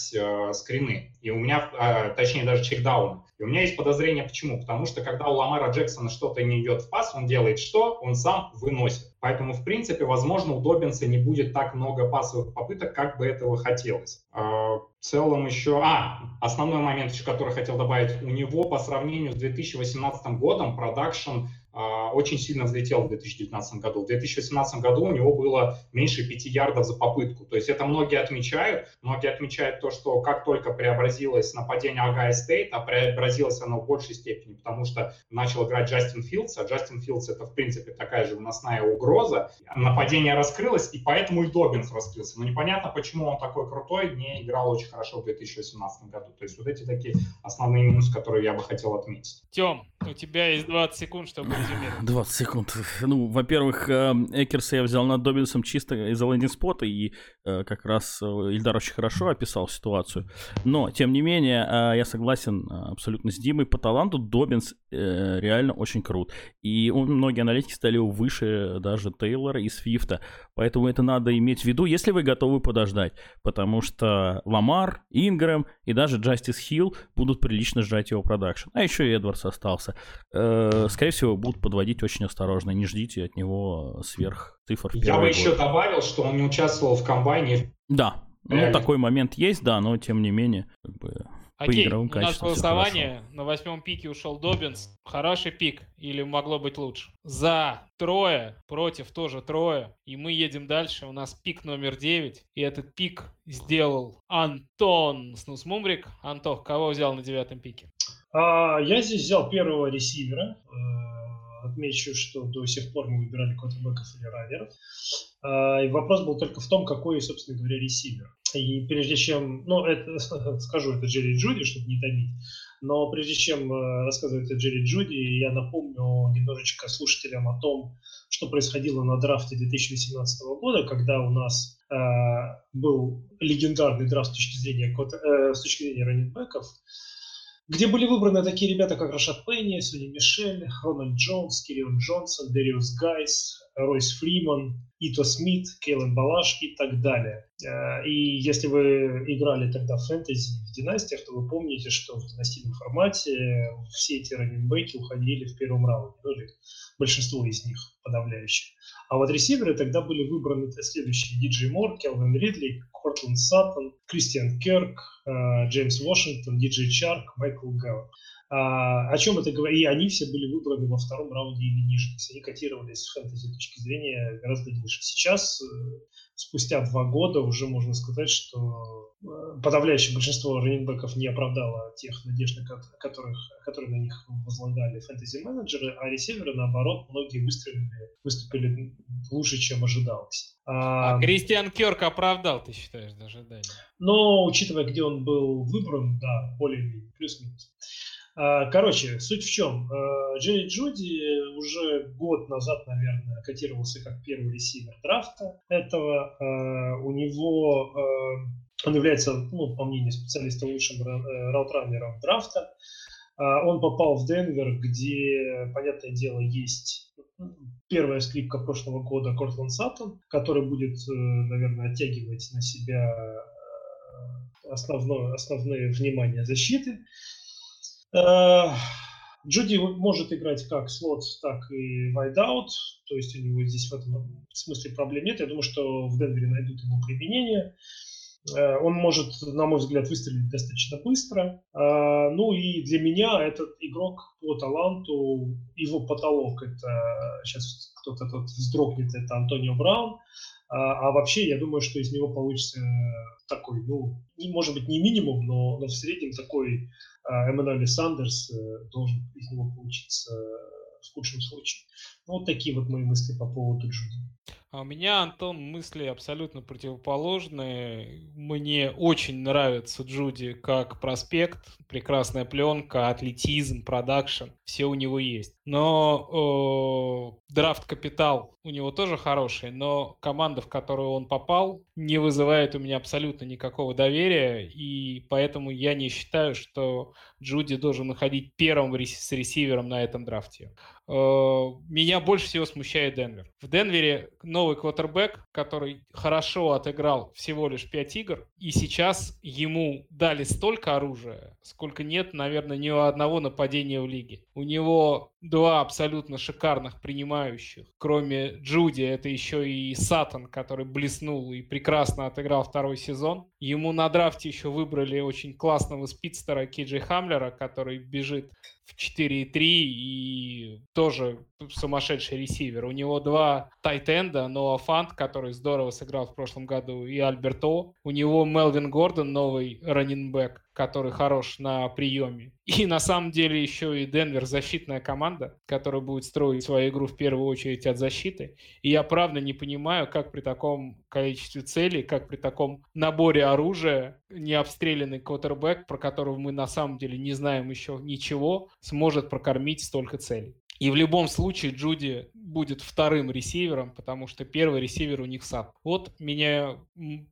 screen ы. И у меня, точнее, даже checkdown. И у меня есть подозрение, почему? Потому что когда у Ламара Джексона что-то не идет в пас, он делает что? Он сам выносит. Поэтому, в принципе, возможно, у Добинса не будет так много пасовых попыток, как бы этого хотелось. А, в целом еще... А, основной момент, который хотел добавить. У него по сравнению с 2018 годом production очень сильно взлетел в 2019 году. В 2018 году у него было меньше 5 ярдов за попытку. То есть это многие отмечают. Многие отмечают то, что как только преобразилось нападение Огайо Стейт, а преобразилось оно в большей степени, потому что начал играть Джастин Филдс, а Джастин Филдс это в принципе такая же выносная угроза. Нападение раскрылось, и поэтому и Добинс раскрылся. Но непонятно, почему он такой крутой, не играл очень хорошо в 2018 году. То есть вот эти такие основные минусы, которые я бы хотел отметить. Тем, у тебя есть 20 секунд, чтобы. 20 секунд. Ну, во-первых, э, Экерса я взял над Добинсом чисто из-за лендинг-спота, и э, как раз э, Ильдар очень хорошо описал ситуацию. Но, тем не менее, я согласен абсолютно с Димой. По таланту Добинс реально очень крут. И многие аналитики стали выше даже Тейлора и Свифта. Поэтому это надо иметь в виду, если вы готовы подождать. Потому что Ламар, Ингрэм и даже Джастис Хилл будут прилично сжать его продакшн. А еще и Эдвардс остался. Скорее всего, будут подводить очень осторожно. Не ждите от него сверх цифр. Я бы год. еще добавил, что он не участвовал в комбайне. Да, ну такой момент есть, да, но тем не менее, как бы Окей, у нас голосование. На восьмом пике ушел Добинс. Хороший пик или могло быть лучше? За трое, против тоже трое. И мы едем дальше. У нас пик номер девять. И этот пик сделал Антон Снусмумрик. Антох, кого взял на девятом пике? А, я здесь взял первого ресивера. Отмечу, что до сих пор мы выбирали квотербеков или раннеров. А, и вопрос был только в том, какой, собственно говоря, ресивер. И прежде чем, ну, это, скажу, это Джерри Джуди, чтобы не томить, но прежде чем э, рассказывать о Джерри Джуди, я напомню немножечко слушателям о том, что происходило на драфте 2018 года, когда у нас э, был легендарный драфт с точки зрения, э, с точки зрения running back ов, где были выбраны такие ребята, как Рашад Пенни, Сони Мишель, Рональд Джонс, Кирион Джонсон, Дэриус Гайс, Ройс Фриман, Ито Смит, Кейлен Балаш и так далее. Э, и если вы играли тогда в фэнтези, в династиях, то вы помните, что в династийном формате все эти running back и уходили в первом раунде, ну или большинство из них подавляющее. А вот ресиверы тогда были выбраны следующие. Диджей Мор, Келвин Ридли, Кортленд Саттон, Кристиан Керк, э, Джеймс Вашингтон, Диджей Чарк, Майкл Галлоп. А, о чем это говорит? И они все были выбраны во втором раунде или ниже. То есть они котировались с фэнтези точки зрения гораздо ниже. Сейчас, э, спустя два года, уже можно сказать, что э, подавляющее большинство раненбеков не оправдало тех надежд, которых, которые на них возлагали фэнтези-менеджеры, а ресиверы, наоборот, многие выстрелили, выступили лучше, чем ожидалось. А, а Кристиан Керк оправдал, ты считаешь, даже ожидания? Но, учитывая, где он был выбран, да, более-менее, плюс-минус. А, короче, суть в чем. А, Джерри Джуди уже год назад, наверное, котировался как первый ресивер драфта этого. А, у него он является, ну, по мнению специалиста, лучшим э, route runner ом драфта. Он попал в Денвер, где, понятное дело, есть первая скрипка прошлого года Кортланд Саттон, который будет, э, наверное, оттягивать на себя э, основное, основное внимание защиты. Э, Джуди может играть как слот, так и wideout, то есть у него здесь в этом смысле проблем нет. Я думаю, что в Денвере найдут ему применение. Э, он может, на мой взгляд, выстрелить достаточно быстро. Э, ну и для меня этот игрок по таланту, его потолок, это сейчас кто-то тут вздрогнет, это Антонио Браун. А, а вообще, я думаю, что из него получится такой, ну, может быть, не минимум, но, но в среднем такой а Эммануэль Сандерс э, должен из него получиться в худшем случае. Ну, вот такие вот мои мысли по поводу Джуди. А у меня, Антон, мысли абсолютно противоположные. Мне очень нравится Джуди как проспект. Прекрасная пленка, атлетизм, продакшн. Все у него есть. Но э, драфт-капитал у него тоже хороший, но команда, в которую он попал, не вызывает у меня абсолютно никакого доверия. И поэтому я не считаю, что Джуди должен находить первым с ресивером на этом драфте. Э, меня больше всего смущает Денвер. В Денвере новый квотербек, который хорошо отыграл всего лишь 5 игр, и сейчас ему дали столько оружия, сколько нет, наверное, ни у одного нападения в лиге. У него два абсолютно шикарных принимающих. Кроме Джуди, это еще и Сатан, который блеснул и прекрасно отыграл второй сезон. Ему на драфте еще выбрали очень классного спидстера Киджи Хамлера, который бежит в 4.3 и тоже сумасшедший ресивер. У него два тайтенда, Ноа Фант, который здорово сыграл в прошлом году, и Альберто. У него Мелвин Гордон, новый раннинбэк, который хорош на приеме. И на самом деле еще и Денвер защитная команда, которая будет строить свою игру в первую очередь от защиты. И я правда не понимаю, как при таком количестве целей, как при таком наборе оружия необстрелянный квотербек, про которого мы на самом деле не знаем еще ничего, сможет прокормить столько целей. И в любом случае Джуди будет вторым ресивером, потому что первый ресивер у них сад. Вот меня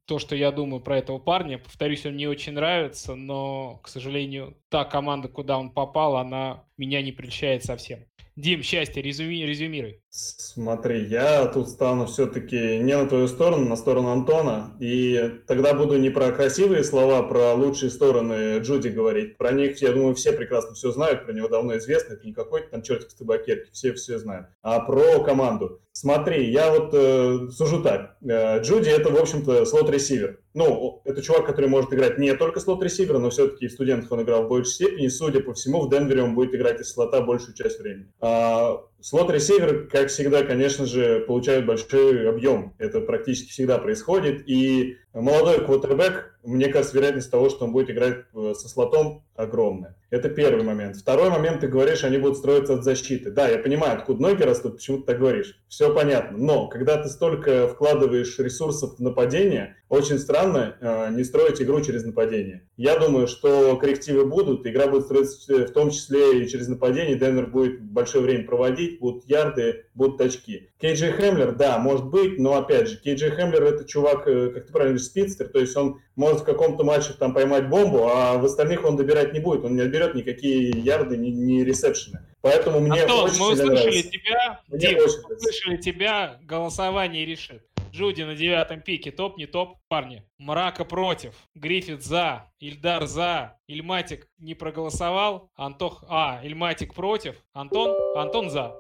то, что я думаю про этого парня. Повторюсь, он мне очень нравится, но, к сожалению, та команда, куда он попал, она меня не прельщает совсем. Дим, счастье, резюми, резюмируй. Смотри, я тут стану все-таки не на твою сторону, на сторону Антона. И тогда буду не про красивые слова, про лучшие стороны Джуди говорить. Про них, я думаю, все прекрасно все знают, про него давно известно. Это не какой-то там чертик с табакерки, все все знают. А про команду. Смотри, я вот э, сужу так. Э, Джуди это, в общем-то, слот-ресивер. Ну, это чувак, который может играть не только слот-ресивера, но все-таки в студентах он играл в большей степени. Судя по всему, в Денвере он будет играть из слота большую часть времени. А, Слот-ресиверы, как всегда, конечно же, получают большой объем. Это практически всегда происходит. И молодой квотербек, мне кажется, вероятность того, что он будет играть э, со слотом, огромная. Это первый момент. Второй момент, ты говоришь, они будут строиться от защиты. Да, я понимаю, откуда ноги растут, почему ты так говоришь. Все понятно. Но когда ты столько вкладываешь ресурсов в нападение, очень странно э, не строить игру через нападение. Я думаю, что коррективы будут, игра будет строиться в том числе и через нападение. Денвер будет большое время проводить, будут ярды, будут очки. Кейджи Хемлер, да, может быть, но опять же, Кейджи Хемлер это чувак, э, как ты правильно говоришь, спидстер, то есть он может в каком-то матче там поймать бомбу, а в остальных он добирать не будет, он не отберет никакие ярды, ни, ни ресепшены. Поэтому мне Антон, очень мы услышали нравится. тебя, Мне Дим, очень мы нравится. услышали тебя, голосование решит. Джуди на девятом пике, топ, не топ, парни. Мрака против, Гриффит за, Ильдар за, Ильматик не проголосовал, Антох, а, Ильматик против, Антон, Антон за.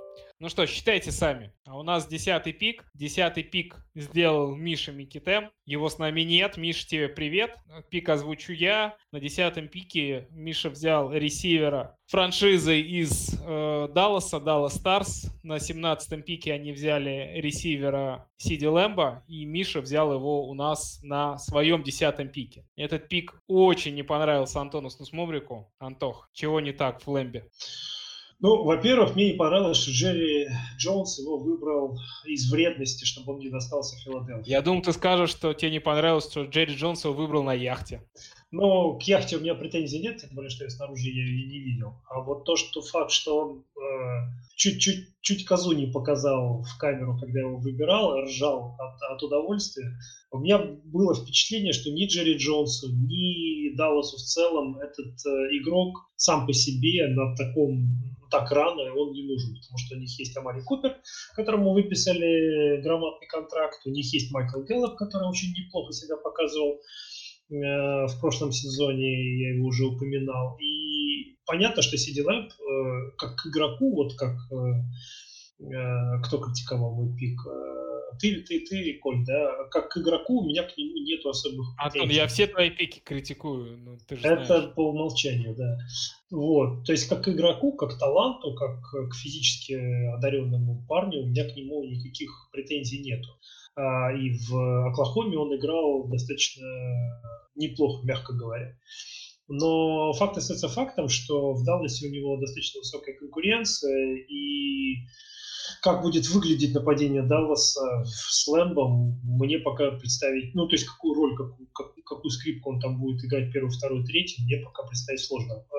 Ну что, считайте сами. А у нас десятый пик. Десятый пик сделал Миша Микитем. Его с нами нет. Миша, тебе привет. Пик озвучу я. На десятом пике Миша взял ресивера франшизы из э, Далласа, Даллас Старс. На семнадцатом пике они взяли ресивера Сиди Лэмбо, и Миша взял его у нас на своем десятом пике. Этот пик очень не понравился Антону Снусмобрику. Антох, чего не так в Лэмбе? Ну, во-первых, мне не понравилось, что Джерри Джонс его выбрал из вредности, чтобы он не достался Филадельфии. Я думал, ты скажешь, что тебе не понравилось, что Джерри Джонс его выбрал на яхте. Но к яхте у меня претензий нет, тем более, что я снаружи ее и не видел. А вот то, что факт, что он э, чуть-чуть чуть козу не показал в камеру, когда его выбирал, ржал от, от удовольствия, у меня было впечатление, что ни Джерри Джонсу, ни Далласу в целом этот э, игрок сам по себе на таком так рано он не нужен, потому что у них есть Амари Купер, которому выписали грамотный контракт, у них есть Майкл Гэллоп, который очень неплохо себя показывал э, в прошлом сезоне, я его уже упоминал. И понятно, что Сиди Лэмп э, как игроку, вот как э, кто критиковал мой пик, э, ты, ты, ты, Коль, да, как к игроку у меня к нему нету особых Антон, претензий. я все твои пики критикую, ну ты же Это знаешь. по умолчанию, да. Вот. То есть как к игроку, как к таланту, как к физически одаренному парню, у меня к нему никаких претензий нету. А, и в Оклахоме он играл достаточно неплохо, мягко говоря. Но факт остается фактом, что в Далласе у него достаточно высокая конкуренция, и как будет выглядеть нападение Далласа с Лэмбом, мне пока представить, ну, то есть какую роль, какую, как- какую скрипку он там будет играть первый, второй, третий, мне пока представить сложно. Э,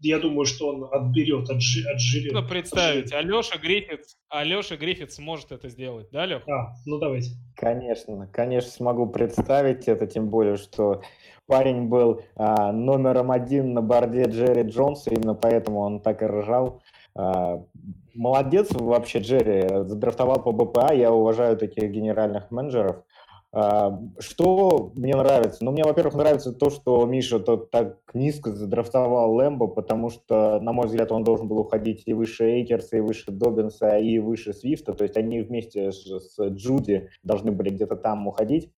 Я думаю, что он отберет, отжи, отжирет. Трудно представить. Алеша Гриффитс, Алеша Гриффитс сможет это сделать, да, Лех? А, ну давайте. Конечно, конечно, смогу представить это, тем более, что парень был а, номером один на борде Джерри Джонса, именно поэтому он так и ржал. А, молодец вообще Джерри, задрафтовал по БПА, я уважаю таких генеральных менеджеров. А, Что мне нравится? Ну, мне, во-первых, нравится то, что Миша тот так низко задрафтовал Лэмбо, потому что, на мой взгляд, он должен был уходить и выше Эйкерса, и выше Добинса, и выше Свифта. То есть они вместе с, с Джуди должны были где-то там уходить.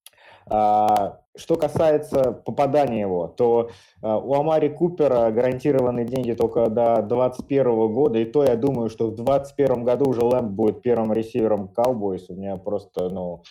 А, Что касается попадания его, то а, у Амари Купера гарантированные деньги только до 2021 года, и то я думаю, что в 2021 году уже Лэмб будет первым ресивером Cowboys. У меня просто, ну,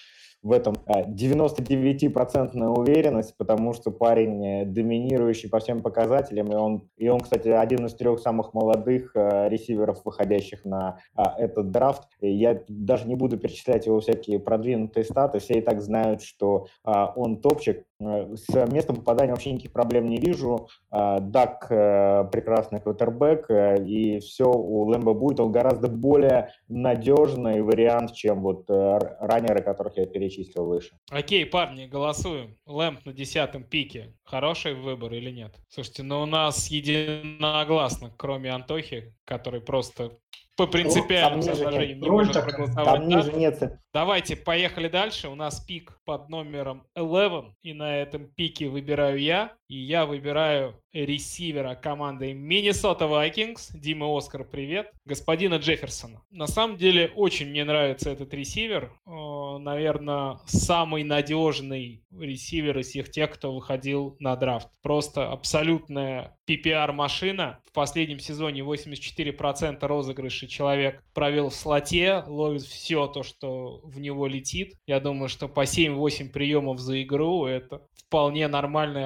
в этом а, 99% уверенность, потому что парень э, доминирующий по всем показателям, и он, и он, кстати, один из трех самых молодых э, ресиверов, выходящих на а, этот драфт. Я даже не буду перечислять его всякие продвинутые статы, все и так знают, что а, он топчик. Э, С местом попадания вообще никаких проблем не вижу. А, Дак прекрасный квотербек, и все у Лэмбо будет. Он гораздо более надежный вариант, чем вот раннеры, которых я перечислил выше. Окей, парни, голосуем. Лэмп на десятом пике. Хороший выбор или нет? Слушайте, ну у нас единогласно, кроме Антохи, который просто по принципиальным ниже соображениям не может проголосовать. Там да? ниже нет Давайте, поехали дальше. У нас пик под номером 11, и на этом пике выбираю я, и я выбираю ресивера команды Миннесота Vikings. Дима Оскар, привет. Господина Джефферсона. На самом деле, очень мне нравится этот ресивер. Наверное, самый надежный ресивер из всех тех, кто выходил на драфт. Просто абсолютная PPR-машина. В последнем сезоне 84% розыгрышей человек провел в слоте, ловит все то, что в него летит. Я думаю, что по 7-8 приемов за игру это вполне нормальные,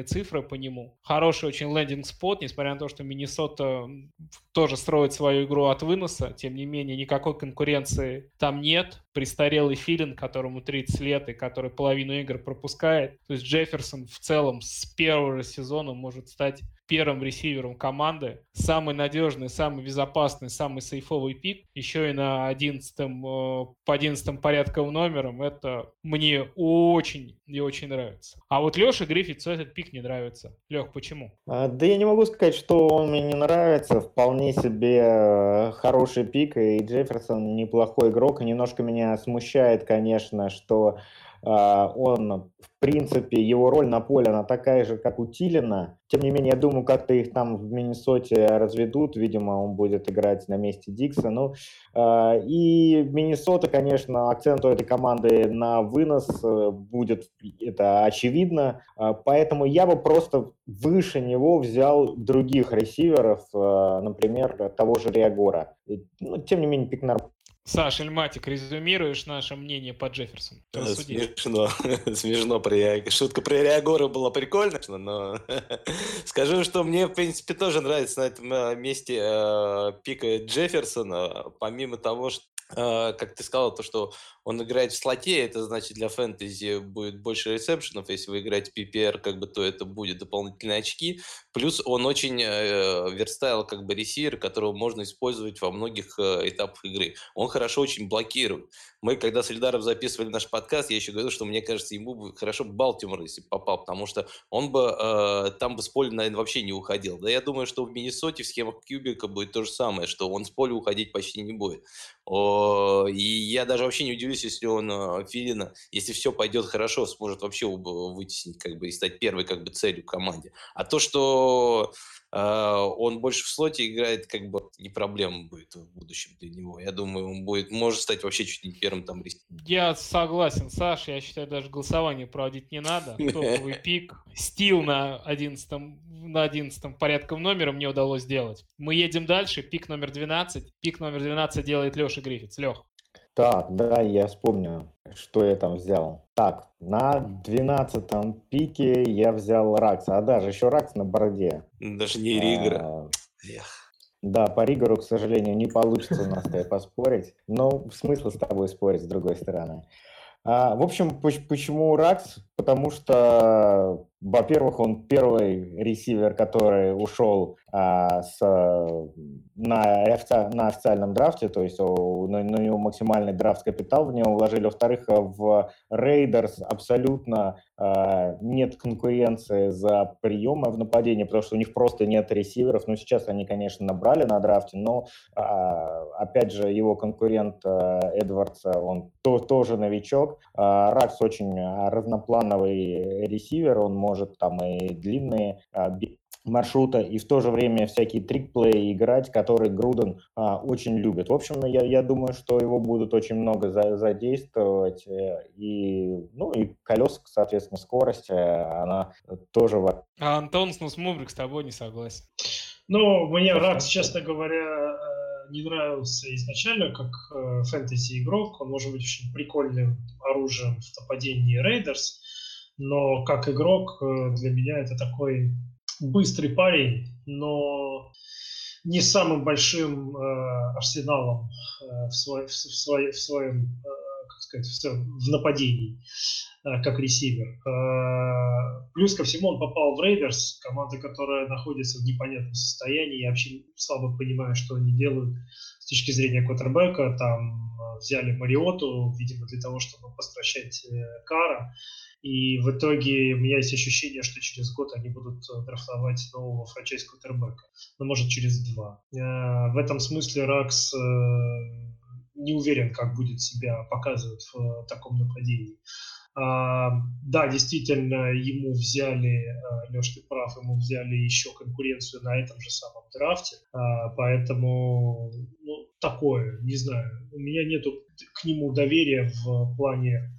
адекватные цифры по нему. Хороший очень лендинг-спот, несмотря на то, что Миннесота тоже строит свою игру от выноса. Тем не менее, никакой конкуренции там нет. Престарелый Филин, которому 30 лет и который половину игр пропускает. То есть Джефферсон в целом с первого сезона может стать первым ресивером команды. Самый надежный, самый безопасный, самый сейфовый пик. Еще и на 11 э, по 11 порядковым номерам. Это мне очень и очень нравится. А вот Леша Гриффитсу этот пик не нравится. Лех, почему? А, да я не могу сказать, что он мне не нравится. Вполне себе э, хороший пик, и Джефферсон неплохой игрок. Немножко меня смущает, конечно, что он, в принципе, его роль на поле, она такая же, как у Тилина. Тем не менее, я думаю, как-то их там в Миннесоте разведут. Видимо, он будет играть на месте Дикса. Ну, а, и Миннесота, конечно, акцент у этой команды на вынос э, будет, это очевидно. А, поэтому я бы просто выше него взял других ресиверов, например, того же Риагора. Но, ну, тем не менее, пик Саша Эльматик, резюмируешь наше мнение по Джефферсону? Смешно, смешно. Шутка про Реагора была прикольная, но скажу, что мне, в принципе, тоже нравится на этом э, месте э, пика Джефферсона, помимо того, что как ты сказал, то, что он играет в слоте, это значит для фэнтези будет больше ресепшенов, если вы играете PPR, как бы, то это будет дополнительные очки. Плюс он очень э, верстайл, как бы, ресивер, которого можно использовать во многих э, этапах игры. Он хорошо очень блокирует. Мы, когда с Эльдаром записывали наш подкаст, я еще говорил, что мне кажется, ему бы хорошо Балтимор, если попал, потому что он бы э, там бы с поля, наверное, вообще не уходил. Да я думаю, что в Миннесоте в схемах Кьюбика будет то же самое, что он с поля уходить почти не будет. О, и я даже вообще не удивлюсь, если он э, Филина, если все пойдет хорошо, сможет вообще вытеснить как бы и стать первой как бы целью команде. А то, что он больше в слоте играет, как бы не проблема будет в будущем для него. Я думаю, он будет, может стать вообще чуть не первым там. Я согласен, Саша, я считаю, даже голосование проводить не надо. Топовый пик. Стил на 11 на 11 порядком номера мне удалось сделать. Мы едем дальше. Пик номер 12. Пик номер 12 делает Леша Гриффитс. Лех. Так, да, я вспомню, что я там взял. Так, на 12 пике я взял Ракс. А даже еще Ракс на бороде. Даже не Ригра. А, да, по Ригору, к сожалению, не получится у нас поспорить. Но смысл с тобой спорить, с другой стороны. А, в общем, почему Ракс? Потому что, во-первых, он первый ресивер, который ушел а, с, на, на официальном драфте, то есть у, на, на него максимальный драфт капитал в него вложили. Во-вторых, в Рейдерс абсолютно а, нет конкуренции за приемы в нападении, потому что у них просто нет ресиверов. Ну, сейчас они, конечно, набрали на драфте, но, а, опять же, его конкурент а, Эдвардс, он то, тоже новичок. А, Раггс очень разноплановый ресивер, он может там и длинные а, маршрута и в то же время всякие trick play и играть, которые Груден а, очень любит. В общем, я, я думаю, что его будут очень много за, задействовать. Э, и, ну, и колеса, соответственно, скорость, э, она тоже... А Антон Снусмумрик с тобой не согласен. Ну, мне Раггс, честно говоря, э, не нравился изначально как фэнтези-игрок. Он может быть очень прикольным оружием в нападении Рейдерс, но как игрок для меня это такой быстрый парень, но не самым большим э, арсеналом э, в, свой, в, свой, в своем, э, сказать, в, нападении, э, как ресивер. Э, плюс ко всему он попал в Рейдерс, команда, которая находится в непонятном состоянии. Я вообще слабо понимаю, что они делают с точки зрения квотербека. Там э, взяли Мариоту, видимо, для того, чтобы постращать Кара. И в итоге у меня есть ощущение, что через год они будут драфтовать нового франчайз квотербека. Ну, может, через два. В этом смысле Ракс не уверен, как будет себя показывать в таком нападении. А, да, действительно, ему взяли, а, Леш, ты прав, ему взяли еще конкуренцию на этом же самом драфте, а, поэтому ну, такое, не знаю, у меня нету к нему доверия в плане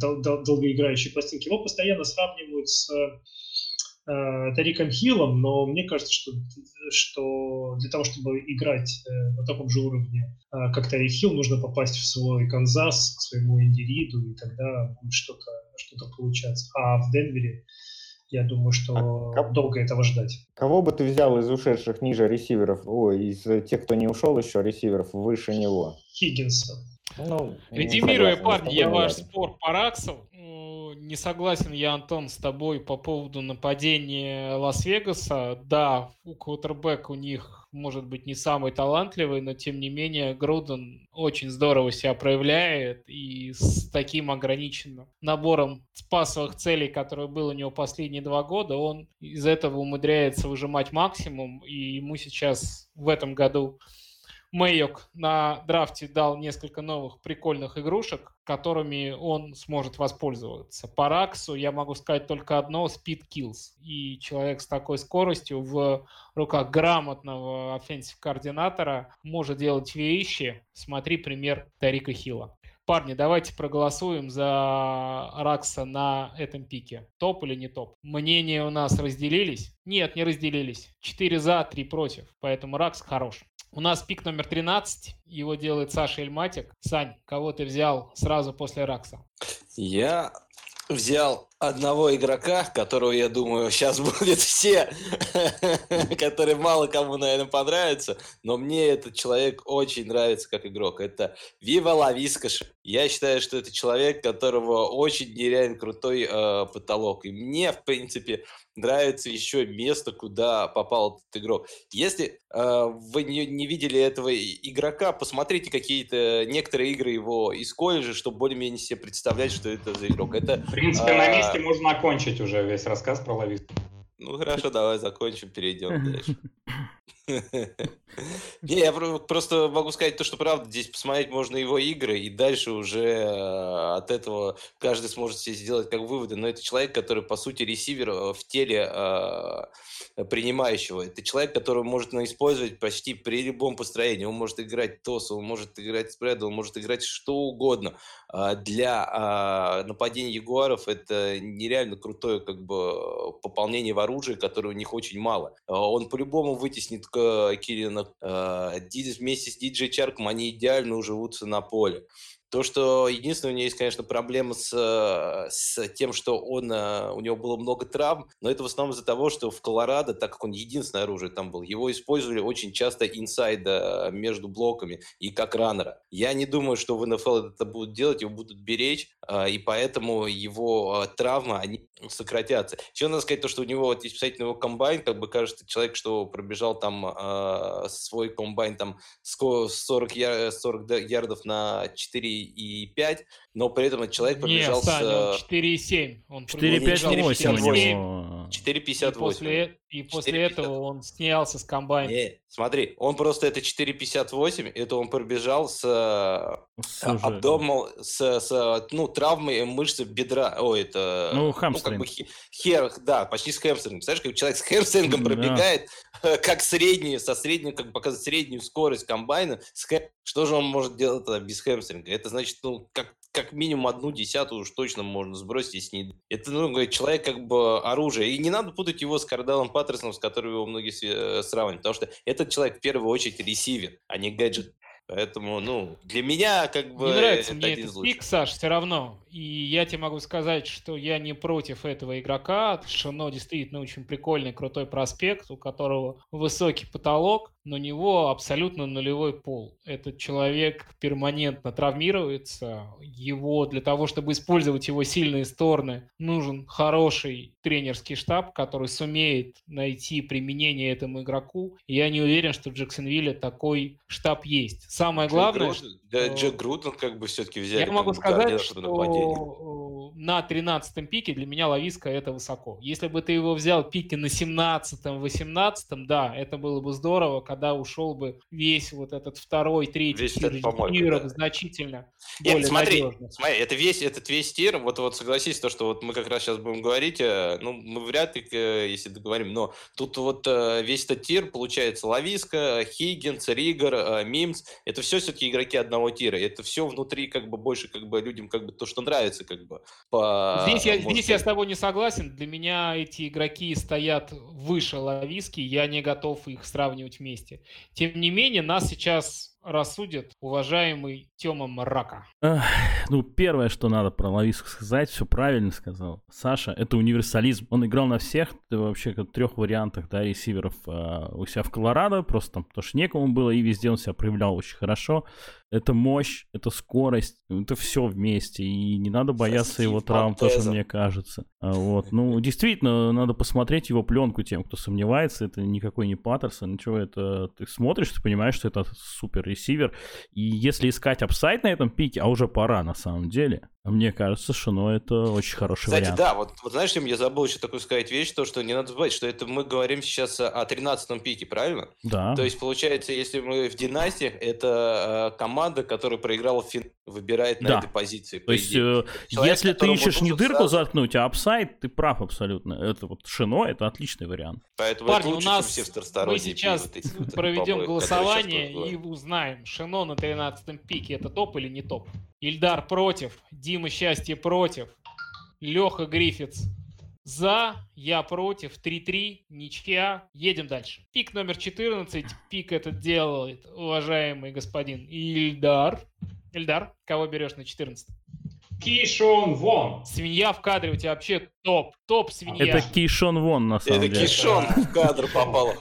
дол- дол- долгоиграющей пластинки. Его постоянно сравнивают с э, Тариком Хиллом, но мне кажется, что, что для того, чтобы играть э, на таком же уровне, э, как Тарик Хилл, нужно попасть в свой Канзас, к своему Индириду, и тогда будет что-то что получаться. А в Денвере я думаю, что а долго этого ждать. Кого бы ты взял из ушедших ниже ресиверов, ой, из тех, кто не ушел еще ресиверов, выше него? Хиггинса. Ну, Редимируя, парни, я ваш спор по Раксу, не согласен я, Антон, с тобой по поводу нападения Лас-Вегаса. Да, у квотербек у них может быть не самый талантливый, но тем не менее Груден очень здорово себя проявляет и с таким ограниченным набором спасовых целей, который был у него последние два года, он из этого умудряется выжимать максимум, и ему сейчас в этом году Мэйок на драфте дал несколько новых прикольных игрушек, которыми он сможет воспользоваться. По Раггсу я могу сказать только одно – Speed Kills. И человек с такой скоростью в руках грамотного offensive координатора может делать вещи. Смотри пример Тарика Хилла. Парни, давайте проголосуем за Раггса на этом пике. Топ или не топ? Мнения у нас разделились? Нет, не разделились. Четыре за, три против. Поэтому Раггс хорош. У нас пик номер 13, его делает Саша Эльматик. Сань, кого ты взял сразу после Ракса? Я взял одного игрока, которого, я думаю, сейчас будет все, который мало кому, наверное, понравится, но мне этот человек очень нравится как игрок. Это Вива Лавискаш. Я считаю, что это человек, которого очень нереально крутой э, потолок. И мне, в принципе, нравится еще место, куда попал этот игрок. Если э, вы не, не видели этого игрока, посмотрите какие-то некоторые игры его из колледжа, чтобы более-менее себе представлять, что это за игрок. Это, в принципе, э, на месте можно окончить уже весь рассказ про Лависту. Ну хорошо, давай закончим, перейдем дальше. Не, я просто могу сказать то, что правда, здесь посмотреть можно его игры, и дальше уже э, от этого каждый сможет себе сделать как выводы. Но это человек, который, по сути, ресивер э, в теле э, принимающего. Это человек, который может использовать почти при любом построении. Он может играть тос, он может играть спред, он может играть что угодно. А для а, нападения ягуаров это нереально крутое как бы пополнение в оружии, которое у них очень мало. А он по-любому вытеснит Кирина. Вместе с Диджей Чарком они идеально уживутся на поле. То, что единственное, у него есть, конечно, проблема с, э, с тем, что он, э, у него было много травм, но это в основном из-за того, что в Колорадо, так как он единственное оружие там был, его использовали очень часто инсайда между блоками и как раннера. Я не думаю, что в НФЛ это будут делать, его будут беречь, э, и поэтому его травмы, они сократятся. Еще надо сказать то, что у него, вот, если посмотреть на его комбайн, как бы кажется, человек, что пробежал там э, свой комбайн там 40, яр, 40 ярдов на 4 4,5, но при этом этот человек пробежал Нет, Саня, с... 4,7. Он 4,58. 4,58. И после, и после этого он снялся с комбайна. Не, смотри, он просто это 4,58, это он пробежал с, Слушай. абдомал, с, с ну, травмой мышцы бедра. О, это... Ну, хамстринг. Ну, как бы хер, да, почти с хэмстрингом. Представляешь, как человек с хэмстрингом пробегает, как средний, со средним, как показывает среднюю скорость комбайна, что же он может делать тогда без хэмстринга? Это значит, ну, как, как минимум одну десятую уж точно можно сбросить, если не... Это, ну, говорит, человек как бы оружие. И не надо путать его с Кардалом Паттерсоном, с которым его многие э, сравнивают, потому что этот человек в первую очередь ресивер, а не гаджет. Поэтому, ну, для меня как бы... Не нравится мне этот пик, Саш, все равно. И я тебе могу сказать, что я не против этого игрока. Шино действительно очень прикольный, крутой проспект, у которого высокий потолок, но у него абсолютно нулевой пол. Этот человек перманентно травмируется. Его для того, чтобы использовать его сильные стороны, нужен хороший тренерский штаб, который сумеет найти применение этому игроку. И я не уверен, что в Джексонвилле такой штаб есть самое главное... Джек Груден, да, Джек Груден как бы все-таки взяли. Я могу сказать, что на 13 пике для меня Лависка это высоко. Если бы ты его взял пики на 17-18, да, это было бы здорово, когда ушел бы весь вот этот второй, третий Весь тир тиров да. значительно Нет, более смотри, надежных. смотри, это весь этот весь тир, вот вот согласись то, что вот мы как раз сейчас будем говорить, э, ну мы вряд ли, э, если договорим, но тут вот э, весь этот тир получается Лависка, Хиггинс, Ригер, Мимс, это все все-таки игроки одного тира, это все внутри как бы больше как бы людям как бы то, что нравится как бы. По, Здесь, я, может здесь я с тобой не согласен. Для меня эти игроки стоят выше Лависки. Я не готов их сравнивать вместе. Тем не менее, нас сейчас рассудит уважаемый Тёма Мрака. Ах, Ну, первое, что надо про Лависку сказать, все правильно сказал. Саша, это универсализм. Он играл на всех, да, вообще, как трех вариантах, да, ресиверов а, у себя в Колорадо, просто там, потому что некому было, и везде он себя проявлял очень хорошо. Это мощь, это скорость, это все вместе, и не надо бояться Стив его травм, тоже, мне кажется. А, Вот, ну, действительно, надо посмотреть его пленку тем, кто сомневается, это никакой не Паттерсон, ничего, это ты смотришь, ты понимаешь, что это супер ресивер, и если искать upside на этом пике, а уже пора на самом деле, мне кажется, что ну, это очень хороший Кстати, вариант. да, вот, вот знаешь, я забыл еще такую сказать вещь, то, что не надо забывать, что это мы говорим сейчас о 13 пике, правильно? Да. То есть, получается, если мы в династиях, это э, команда, которая проиграла фин, выбирает на Да. этой позиции. по То есть, э, Человек, если ты ищешь не дырку сразу- заткнуть, а upside, ты прав абсолютно. Это вот Шено, это отличный вариант. Поэтому Парни, это у лучше, чем нас все мы сейчас пиво, проведем сейчас голосование и узнаем, Шино на 13 пике это топ или не топ. Ильдар против, Дима Счастье против, Леха Гриффитс за, я против, 3-3, ничья. Едем дальше. Пик номер 14, пик этот делает уважаемый господин Ильдар. Ильдар, кого берешь на 14? Кишон Вон. Свинья в кадре у тебя вообще топ, топ свинья. Это Кейшон Вон, на самом Это деле. Кишон в кадр попал.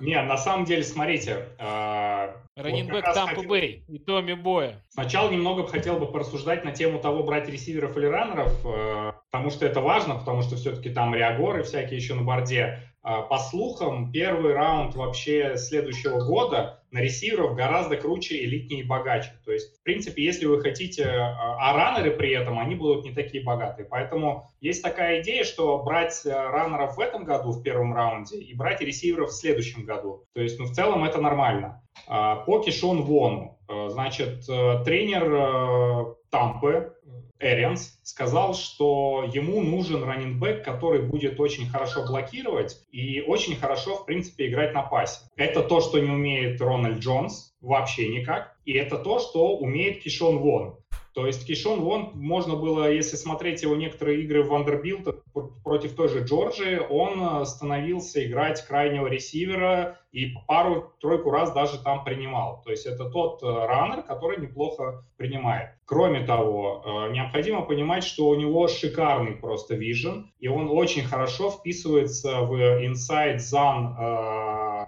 Не, на самом деле, смотрите. вот Раннинбэк Тампа Бэй и Томми Боя. Сначала немного бы хотел бы порассуждать на тему того, брать ресиверов или раннеров, э, потому что это важно, потому что все-таки там реагоры всякие еще на борде. А, По слухам, первый раунд вообще следующего года на ресиверов гораздо круче, элитнее и богаче. То есть, в принципе, если вы хотите, э, а раннеры при этом, они будут не такие богатые. Поэтому есть такая идея, что брать э, раннеров в этом году, в первом раунде, и брать ресиверов в следующем году. То есть, ну, в целом это нормально. А, По Кишон Вону, э, значит, э, тренер Тампы, Эрианс, сказал, что ему нужен running back, который будет очень хорошо блокировать и очень хорошо, в принципе, играть на пасе. Это то, что не умеет Рональд Джонс вообще никак, и это то, что умеет Кишон Вон. То есть Кишон Вон, можно было, если смотреть его некоторые игры в Вандербилт против той же Джорджии, он э, становился играть крайнего ресивера и пару-тройку раз даже там принимал. То есть это тот э, раннер, который неплохо принимает. Кроме того, э, необходимо понимать, что у него шикарный просто vision, и он очень хорошо вписывается в inside zone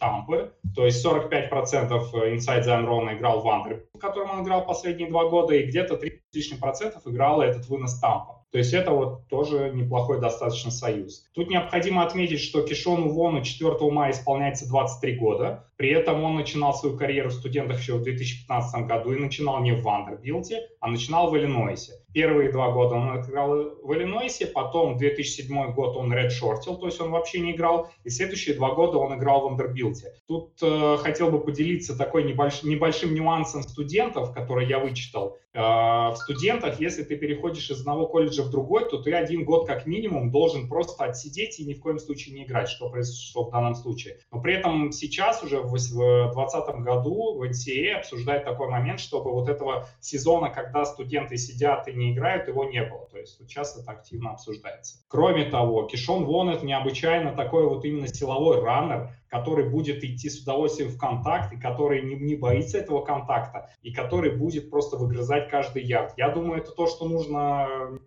э, э, Тампы. То есть 45% inside zone run играл Вандер, в котором он играл последние два года, и где-то 30 с лишним процентов играл этот вынос Тампа. То есть это вот тоже неплохой достаточно союз. Тут необходимо отметить, что Кишону Вону 4 мая исполняется 23 года. При этом он начинал свою карьеру в студентах еще в 2015 году и начинал не в Вандербилте, а начинал в Иллинойсе. Первые два года он играл в Иллинойсе, потом 2007 год он redshirt ил, то есть он вообще не играл, и следующие два года он играл в Вандербилте. Тут э, хотел бы поделиться такой небольш, небольшим нюансом студентов, который я вычитал. Э, в студентах, если ты переходишь из одного колледжа в другой, то ты один год как минимум должен просто отсидеть и ни в коем случае не играть, что произошло в данном случае. Но при этом сейчас уже в 2020 году в NCAA обсуждает такой момент, чтобы вот этого сезона, когда студенты сидят и не играют, его не было. То есть сейчас это активно обсуждается. Кроме того, Кишон Вон это необычайно такой вот именно силовой раннер, который будет идти с удовольствием в контакт, и который не, не боится этого контакта, и который будет просто выгрызать каждый ярд. Я думаю, это то, что нужно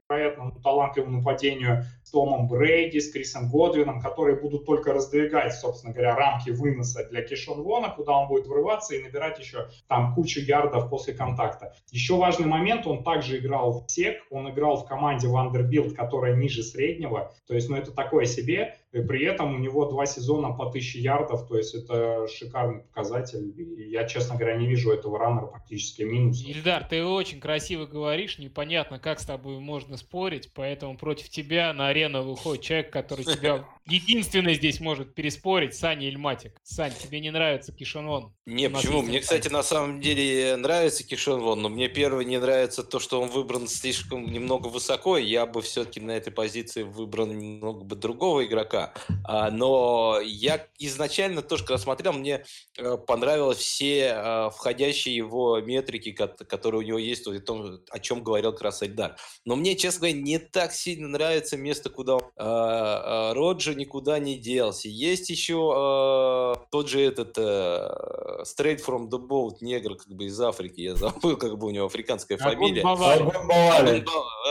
невероятному талантливому нападению с Томом Брейди, с Крисом Годвином, которые будут только раздвигать, собственно говоря, рамки выноса для Кишон Вона, куда он будет врываться и набирать еще там кучу ярдов после контакта. Еще важный момент, он также играл в СЕК, он играл в команде Вандербилд, которая ниже среднего, то есть, ну, это такое себе, и при этом у него два сезона по 1000 ярдов, то есть это шикарный показатель. И я, честно говоря, не вижу этого раннера практически минус. Ильдар, ты очень красиво говоришь, непонятно, как с тобой можно спорить, поэтому против тебя на арену выходит человек, который тебя единственный здесь может переспорить, Саня Ильматик. Сань, тебе не нравится Кишон Вон? Не, почему? Мне, кстати, на самом деле нравится Кишон Вон, но мне первое не нравится то, что он выбран слишком немного высоко. Я бы все-таки на этой позиции выбрал немного бы другого игрока. А, но я изначально тоже, когда смотрел, мне э, понравилось все э, входящие его метрики, которые у него есть, о том, о чем говорил как раз Эльдар. Но мне, честно говоря, не так сильно нравится место, куда э, Роджер никуда не делся. Есть еще тот же этот Straight from the Boat негр как бы из Африки, я забыл, как бы у него африканская фамилия. Агумбавали.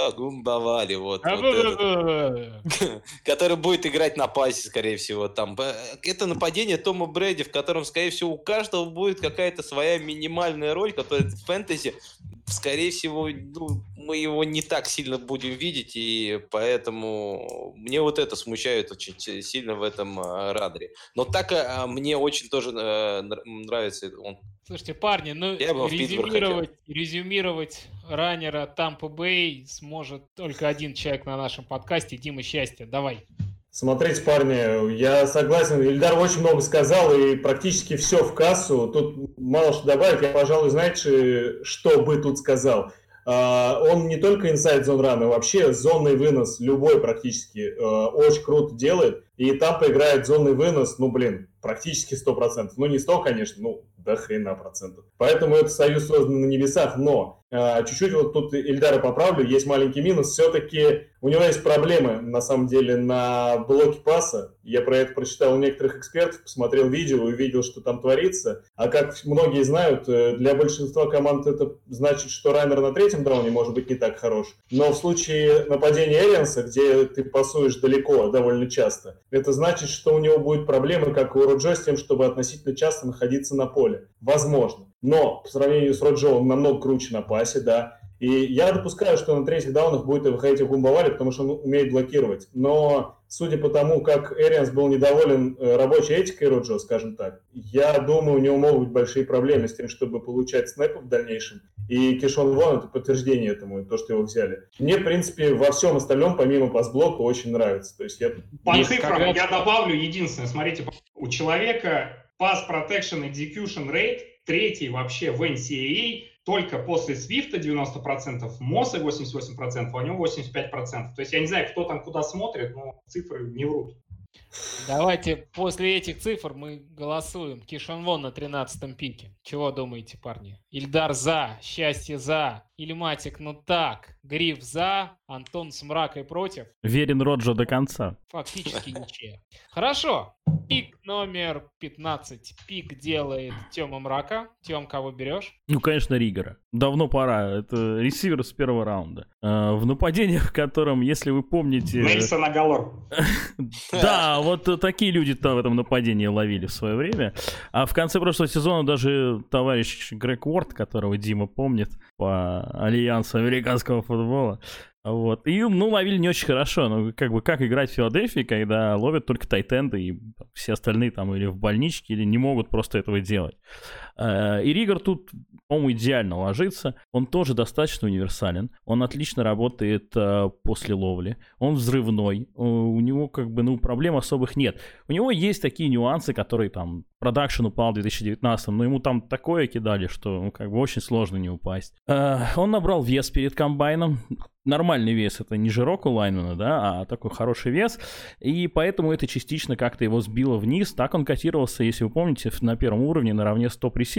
Агумбавали, вот. Который будет играть на пасе, скорее всего, там. Это нападение Тома Брэди, в котором, скорее всего, у каждого будет какая-то своя минимальная роль, которая в фэнтези, скорее всего, ну, мы его не так сильно будем видеть, и поэтому мне вот это смущает очень сильно в этом э, радере. Но так э, мне очень тоже э, нравится он. Слушайте, парни, ну резюмировать, резюмировать раннера Тампа Бэй сможет только один человек на нашем подкасте, Дима Счастье. Давай. Смотрите, парни, я согласен, Ильдар очень много сказал, и практически все в кассу. Тут мало что добавить. Я, пожалуй, знаете, что бы тут сказал? А, он не только zone run, а вообще зонный вынос любой практически э, очень круто делает. И там поиграет зонный вынос, ну, блин, практически 100%. Ну, не 100, конечно, ну, до хрена процентов. Поэтому это союз создан на небесах, но чуть-чуть вот тут Ильдара поправлю, есть маленький минус. Все-таки у него есть проблемы, на самом деле, на блоке паса. Я про это прочитал у некоторых экспертов, посмотрел видео и увидел, что там творится. А как многие знают, э, для большинства команд это значит, что Райнер на третьем дауне может быть не так хорош. Но в случае нападения Эрианса, где ты пасуешь далеко довольно часто, это значит, что у него будет проблемы, как у Роджо, с тем, чтобы относительно часто находиться на поле. Возможно. Но по сравнению с Роджо он намного круче на пасе, да. И я допускаю, что на третьих даунах будет выходить Гумбавали, потому что он умеет блокировать. Но судя по тому, как Эрианс был недоволен э, рабочей этикой Роджо, скажем так, я думаю, у него могут быть большие проблемы с тем, чтобы получать снэпы в дальнейшем. И Кишон Вон – это подтверждение этому, то, что его взяли. Мне, в принципе, во всем остальном, помимо пасблока, очень нравится. То есть я... По цифрам я добавлю единственное. Смотрите, у человека Pass Protection Execution Rate третий вообще в NCAA только после Свифта 90%, Моса 88%, а у него 85%. То есть я не знаю, кто там куда смотрит, но цифры не врут. Давайте после этих цифр мы голосуем. Кишон Вон на 13 пике. Чего думаете, парни? Ильдар за, счастье за, Ильматик ну так, Гриф за, Антон с мракой против. Верен Роджо до конца. Фактически ничья. Хорошо. Пик номер 15. Пик делает Тёма Мрака. Тём, кого берешь? Ну, конечно, Ригора. Давно пора. Это ресивер с первого раунда. Э, в нападении, в котором, если вы помните... Мейсона Галор. Да, вот такие люди-то в этом нападении ловили в свое время. А в конце прошлого сезона даже товарищ Грег Уорд, которого Дима помнит по альянсу американского футбола, вот. И, ну, ловили не очень хорошо. Ну, как бы, как играть в Филадельфии, когда ловят только тайтенды, и все остальные там или в больничке, или не могут просто этого делать. Э, и Ригор тут, по-моему, идеально ложится. Он тоже достаточно универсален. Он отлично работает э, после ловли. Он взрывной. У него, как бы, ну, проблем особых нет. У него есть такие нюансы, которые там продакшн упал в 2019, но ему там такое кидали, что ну, как бы очень сложно не упасть. Э, он набрал вес перед комбайном, нормальный вес, это не жирок у Лайнмана, да, а такой хороший вес, и поэтому это частично как-то его сбило вниз, так он котировался, если вы помните, на первом уровне наравне с топ-ресиверами,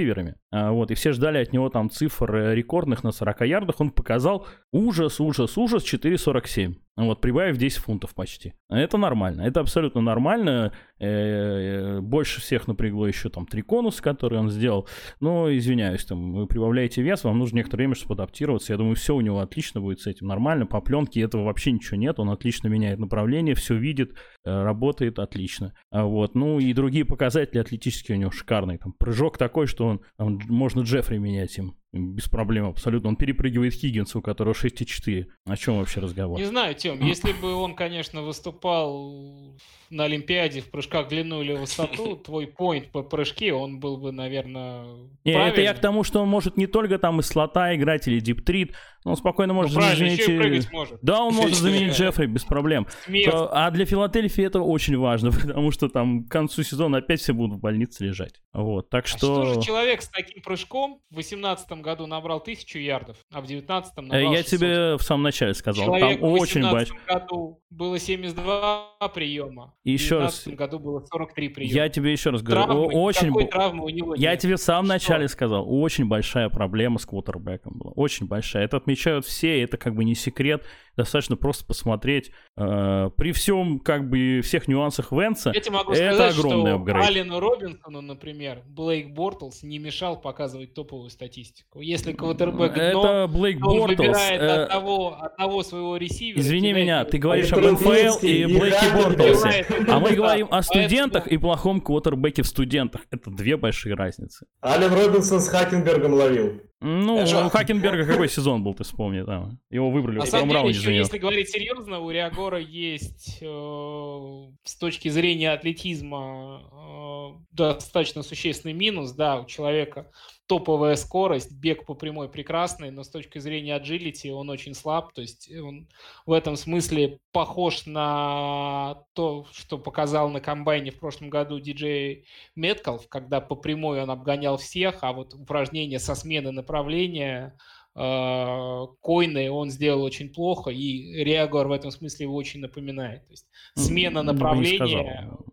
а, вот, и все ждали от него там цифр э, рекордных на 40 ярдах, он показал ужас, ужас, ужас, 4,47. Вот, прибавив 10 фунтов почти. Это нормально. Это абсолютно нормально. Э, больше всех напрягло еще там три конуса, которые он сделал. Но, извиняюсь, там, вы прибавляете вес, вам нужно некоторое время, чтобы адаптироваться. Я думаю, все у него отлично будет с этим нормально. По пленке этого вообще ничего нет. Он отлично меняет направление, все видит, э, работает отлично. А вот. Ну и другие показатели атлетические у него шикарные. Там прыжок такой, что он, там, можно Джеффри менять им. без проблем абсолютно. Он перепрыгивает Хиггинса, у которого 6,4. О чем вообще разговор? Не знаю, Тем, если бы он, конечно, выступал на Олимпиаде в прыжках в длину или высоту, твой поинт по прыжке, он был бы, наверное, Не, это я к тому, что он может не только там из слота играть или диптрит, но он спокойно может ну, заменить... еще может. Да, он может заменить Джеффри без проблем. То, а для Филадельфии это очень важно, потому что там к концу сезона опять все будут в больнице лежать. Вот, так что... А что же человек с таким прыжком в 2018 году набрал 1000 ярдов, а в 2019 набрал Я 600. тебе в самом начале сказал, Человек там в очень 2018 большой... году было 72 приема, в еще раз, 2019 году было 43 приема. я тебе еще раз говорю, Травмы, очень... никакой б- травмы у него Я нет. тебе в самом Что? начале сказал, очень большая проблема с квотербеком была. Очень большая. Это отмечают все, это как бы не секрет. Достаточно просто посмотреть. э, при всем, как бы, всех нюансах Венца, Я тебе могу это сказать, огромный что апгрейд. Алену Робинсону, например, Блейк Бортлс не мешал показывать топовую статистику. Если квотербек это Блейк то он Бортлс. выбирает э, одного, одного своего ресивера. Извини меня, ты говоришь об НФЛ и и Блейке. Бортлсе. А мы говорим о студентах и плохом квотербеке в студентах. Это две большие разницы. Ален Робинсон с Хакенбергом ловил. Ну, Хорошо. у Хакенберга какой сезон был, ты вспомни, да. Его выбрали На в самом деле, раунде еще если говорить серьезно, у Реагора есть э, с точки зрения атлетизма э, достаточно существенный минус. Да, у человека топовая скорость, бег по прямой прекрасный, но с точки зрения аджилити он очень слаб. То есть он в этом смысле похож на то, что показал на комбайне в прошлом году диджей Меткалф, когда по прямой он обгонял всех, а вот упражнения со смены направления э, Койны он сделал очень плохо, и Реагор в этом смысле его очень напоминает. То есть смена не направления сказал.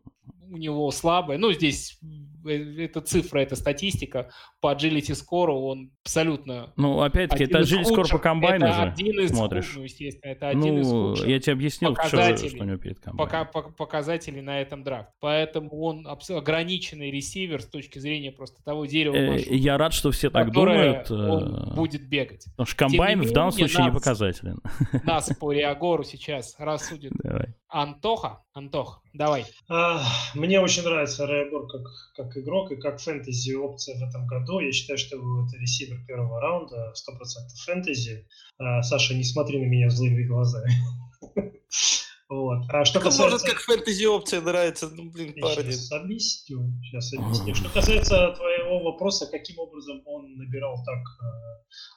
у него слабая. Ну, здесь э, это цифра, это статистика. По agility скору он абсолютно... Ну, опять-таки, один это из жили скоро по комбайну это же один из смотришь. худших, ну, естественно, это один из Ну, худших я тебе объяснил, что, что у него перед комбайном. пока, пок- показателей на этом драфте. Поэтому он абс- ограниченный ресивер с точки зрения просто того дерева, Э, маршрута, Я рад, что все так думают. он э, будет бегать. Потому что комбайн не в данном менее, случае не нас- показателен. Нас по Реагору сейчас рассудит Давай. Антоха. Антох, давай. А, Мне очень нравится Райбор как, как игрок и как фэнтези опция в этом году. Я считаю, что это ресивер первого раунда, 100% фэнтези. А, Саша, не смотри на меня злыми глазами. Вот. А что Так может касается... как фэнтези опция нравится, ну блин, парни. Сейчас объясню. Сейчас объясню. Что касается твоего вопроса, каким образом он набирал так э,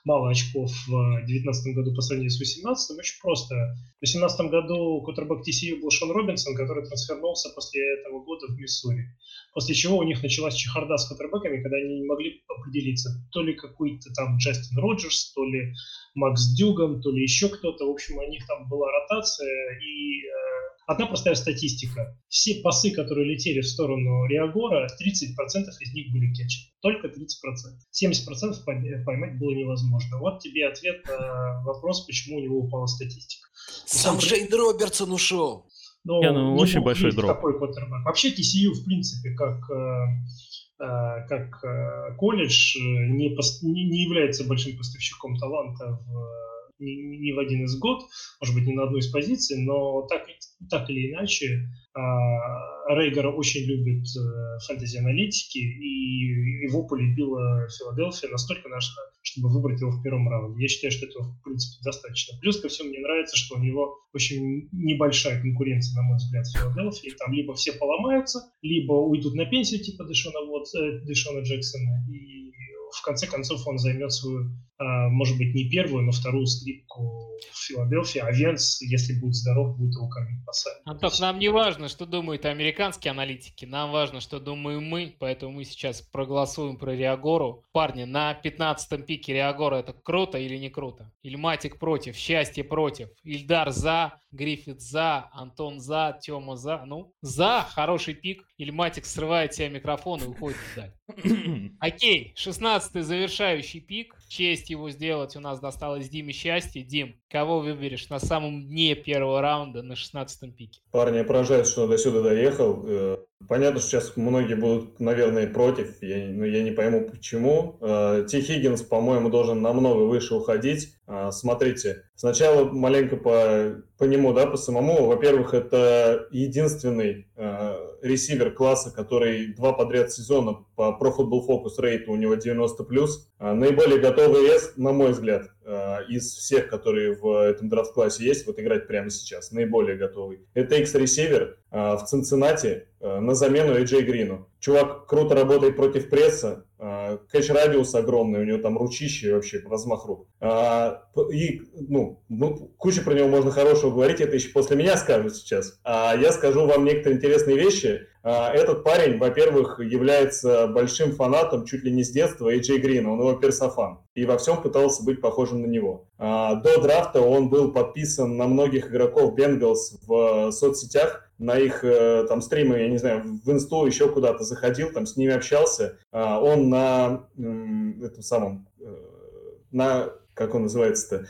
мало очков в 2019 году по сравнению с 2018, очень просто. В 2018 году кутербэк TCU был Шон Робинсон, который трансфернулся после этого года в Миссури. После чего у них началась чехарда с кутербэками, когда они не могли определиться, то ли какой-то там Джастин Роджерс, то ли Макс Дюган, то ли еще кто-то. В общем, у них там была ротация и э, Одна простая статистика. Все пасы, которые летели в сторону Реагора, 30% из них были кетчем. Только 30%. 70% пойм- поймать было невозможно. Вот тебе ответ на вопрос, почему у него упала статистика. Сам Джейн Робертсон ушел. Но Не, ну, не очень бог большой дроп. Квотербек. Вообще TCU, в принципе, как, э, э, как э, колледж, э, не, не, не является большим поставщиком таланта в, ни в один из год, может быть, не на одну из позиций, но так, и- так или иначе а, Рейгер очень любит э, фэнтези-аналитики, и его полюбила Филадельфия настолько, наш- чтобы выбрать его в первом раунде. Я считаю, что этого, в принципе, достаточно. Плюс ко всему, мне нравится, что у него очень небольшая конкуренция, на мой взгляд, в Филадельфии. Там либо все поломаются, либо уйдут на пенсию, типа Дэшона, вот, э, Дэшона Джексона, и в конце концов он займет свою, а, может быть, не первую, но вторую скрипку в Филадельфии, а Венс, если будет здоров, будет его кормить пасами. Антох, нам не важно, что думают американские аналитики, нам важно, что думаем мы, поэтому мы сейчас проголосуем про Реагору. Парни, на 15-м пике Реагора это круто или не круто? Ильматик против, Счастье против, Ильдар за, Гриффит за, Антон за, Тёма за. Ну, за, хороший пик. Ильматик срывает себе микрофон и уходит вдаль. Окей, 16-й завершающий пик. Честь его сделать у нас досталось Диме Счастье. Дим, кого выберешь на самом дне первого раунда на 16-м пике? Парни, я поражаюсь, что до сюда доехал. Понятно, что сейчас многие будут, наверное, против, но я не пойму почему. Э, Ти Хиггинс, по-моему, должен намного выше уходить. А, Смотрите, сначала маленько по, по нему, да, по самому. Во-первых, это единственный э, ресивер класса, который два подряд сезона по Pro Football Focus рейту у него 90+. А, наиболее готовый вес, на мой взгляд, а, из всех, которые в этом драфт-классе есть, вот играть прямо сейчас, наиболее готовый. Это X-ресивер а, в Цинциннати на замену AJ Грину. Чувак круто работает против пресса, кэч-радиус огромный, у него там ручище вообще, размах рук. И, ну, ну, кучу про него можно хорошего говорить, это еще после меня скажут сейчас. А я скажу вам некоторые интересные вещи. Этот парень, во-первых, является большим фанатом чуть ли не с детства AJ Грина, он его персофан, и во всем пытался быть похожим на него. До драфта он был подписан на многих игроков Бенгалс в соцсетях, на их э, там стримы, я не знаю, в инсту еще куда-то заходил, там с ними общался. А, он на этом самом, э, на, как он называется-то,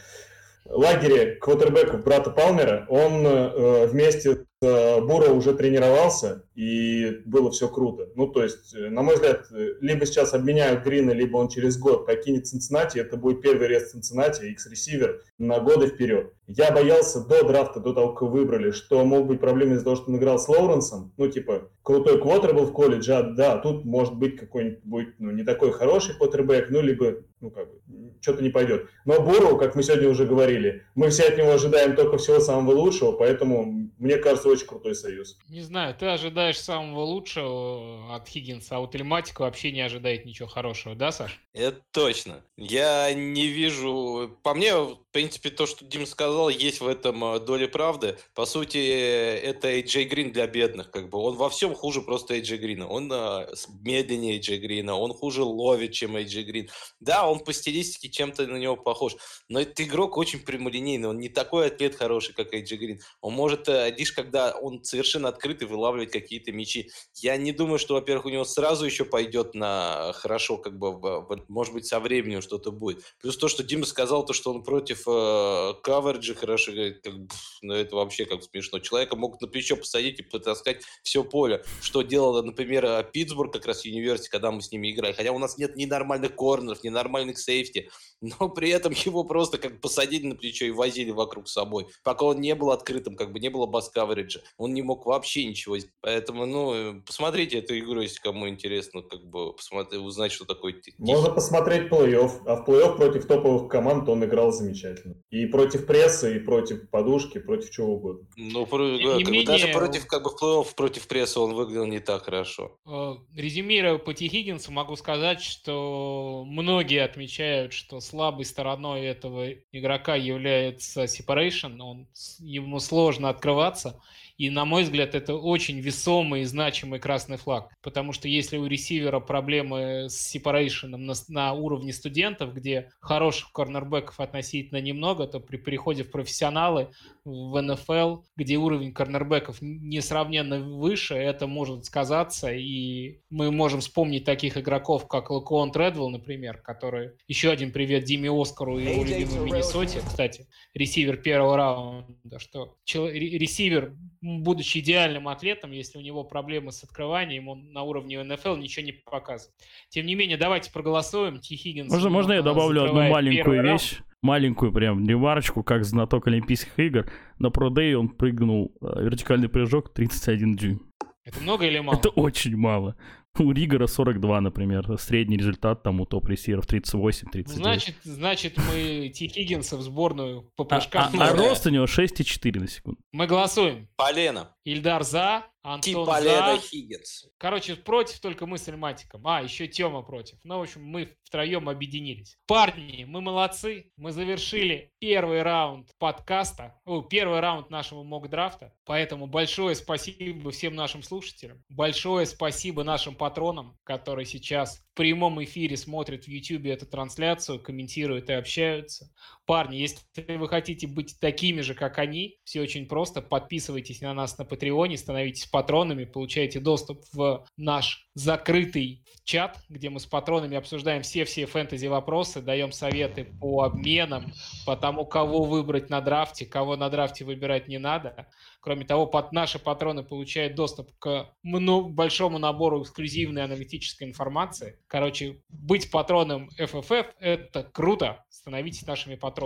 лагере квотербеков брата Палмера, он э, вместе с Буро уже тренировался, и было все круто. Ну, то есть, э, на мой взгляд, э, либо сейчас обменяют Грина, либо он через год покинет Цинциннати, это будет первый рез Цинциннати, X-ресивер на годы вперед. Я боялся до драфта, до того, как выбрали, что могут быть проблемы из-за того, что он играл с Лоуренсом, ну, типа, крутой квотер был в колледже, а да, тут может быть какой-нибудь будет, ну, не такой хороший квотербек, ну, либо, ну, как бы, что-то не пойдет. Но Буру, как мы сегодня уже говорили, мы все от него ожидаем только всего самого лучшего, поэтому, мне кажется, очень крутой союз. Не знаю, ты ожидаешь ожидаешь самого лучшего от Хиггинса, а у Телематика вообще не ожидает ничего хорошего, да, Саш? Это точно. Я не вижу... По мне, в принципе, то, что Дим сказал, есть в этом э, доля правды. По сути, это AJ Грин для бедных. Как бы. Он во всем хуже просто AJ Грина. Он uh, медленнее AJ Грина, он хуже ловит, чем AJ Грин. Да, он по стилистике чем-то на него похож, но этот игрок очень прямолинейный. Он не такой атлет хороший, как AJ Грин. Он может uh, лишь когда он совершенно открытый вылавливать какие-то мячи. Я не думаю, что, во-первых, у него сразу еще пойдет на хорошо, как бы, может быть, со временем что-то будет. Плюс то, что Дима сказал, то, что он против э, каверджа хорошо, как, ну, это вообще как смешно. Человека могут на плечо посадить и потаскать все поле. Что делала, например, э, Питтсбург, как раз университет, когда мы с ними играли. Хотя у нас нет ни нормальных корнеров, ни нормальных сейфти, но при этом его просто как посадили на плечо и возили вокруг собой. Пока он не был открытым, как бы не было бас-кавериджа. Он не мог вообще ничего. Поэтому, ну, э, посмотрите эту игру, если кому интересно, как бы посмотреть, узнать, что такое. Можно посмотреть плей-офф. А в плей-офф против топовых команд он играл замечательно. И против прессы, и против подушки, против чего угодно. Ну, про, да, как менее... бы, даже против, как бы, в плей-офф против прессы он выглядел не так хорошо. Э, резюмируя по Хиггинсу, могу сказать, что многие отмечают, что слабой стороной этого игрока является separation, он, ему сложно открываться, и, на мой взгляд, это очень весомый и значимый красный флаг. Потому что если у ресивера проблемы с сепарейшеном на, на уровне студентов, где хороших корнербеков относительно немного, то при переходе в профессионалы в НФЛ, где уровень корнербеков несравненно выше, это может сказаться. И мы можем вспомнить таких игроков, как Лакуон Тредвелл, например, который... Еще один привет Диме Оскару и его любимой Миннесоте, кстати, ресивер первого раунда, что ресивер будучи идеальным атлетом, если у него проблемы с открыванием, он на уровне НФЛ ничего не показывает. Тем не менее, давайте проголосуем. Ти Хиггинс... Можно, можно я добавлю одну маленькую вещь? Раунд. Маленькую прям ремарочку, как знаток Олимпийских игр. На продей он прыгнул э, вертикальный прыжок 31 дюйм. Это много или мало? Это очень мало. У Ригора 42, например. Средний результат там у топ-ресиверов 38-39. Значит, значит, мы Ти Хиггинса в сборную по прыжкам. А, а, а рост у него 6,4 на секунду. Мы голосуем. Полено. Ильдар за, Антон типа за. Хиггинс. Короче, против только мы с Эльматиком. А, еще Тёма против. Ну, в общем, мы втроем объединились. Парни, мы молодцы. Мы завершили первый раунд подкаста. О, первый раунд нашего мок-драфта. Поэтому большое спасибо всем нашим слушателям. Большое спасибо нашим патронам, которые сейчас в прямом эфире смотрят в YouTube эту трансляцию, комментируют и общаются. Парни, если вы хотите быть такими же, как они, все очень просто. Подписывайтесь на нас на Патреоне, становитесь патронами, получаете доступ в наш закрытый чат, где мы с патронами обсуждаем все-все фэнтези-вопросы, даем советы по обменам, по тому, кого выбрать на драфте, кого на драфте выбирать не надо. Кроме того, под наши патроны получают доступ к большому набору эксклюзивной аналитической информации. Короче, быть патроном FFF – это круто. Становитесь нашими патронами.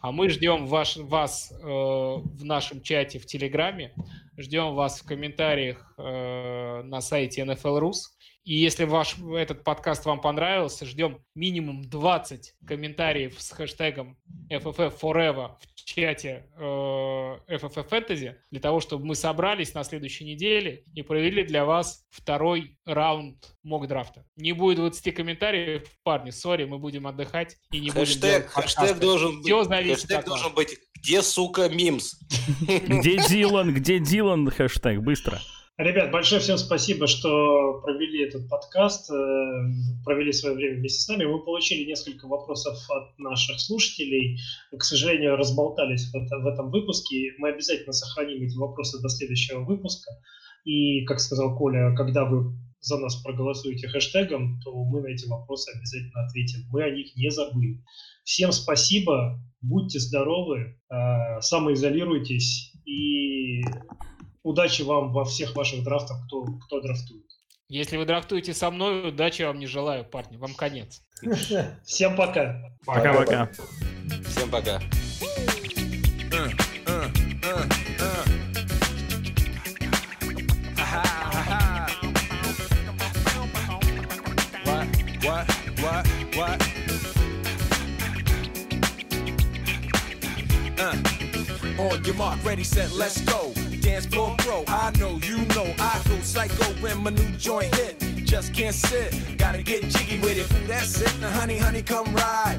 А мы ждем ваш, вас э, в нашем чате в Телеграме, ждем вас в комментариях э, на сайте NFL Rus И если ваш этот подкаст вам понравился, ждем минимум 20 комментариев с хэштегом FFF в чате э, FFF Fantasy для того, чтобы мы собрались на следующей неделе и провели для вас второй раунд мок-драфта. Не будет 20 комментариев, парни, сори, мы будем отдыхать и не Хэштег, будем делать хэштег должен Всё быть, зависит хэштег должен быть где, сука, мимс? Где Дилан? Где Дилан? Хэштег, быстро. Ребят, большое всем спасибо, что провели этот подкаст, э, провели свое время вместе с нами. Мы получили несколько вопросов от наших слушателей. К сожалению, разболтались в, это- в этом выпуске. Мы обязательно сохраним эти вопросы до следующего выпуска. И, как сказал Коля, когда вы за нас проголосуете хэштегом, то мы на эти вопросы обязательно ответим. Мы о них не забыли. Всем спасибо, будьте здоровы, э, самоизолируйтесь и удачи вам во всех ваших драфтах, кто, кто драфтует. Если вы драфтуете со мной, удачи вам не желаю, парни. Вам конец. Всем пока. Пока-пока. Всем пока. What? What? What? What? Uh. On your mark, ready, set, let's go. Dance floor pro, I know, you know, I go psycho when my new joint hit. Just can't sit, gotta get jiggy with it. That's it. Now, honey, honey, come ride.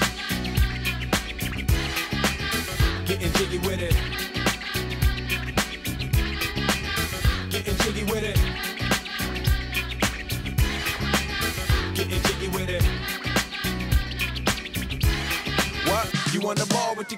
Getting jiggy with it. Getting jiggy with it. Getting jiggy with it. What? You on the ball with the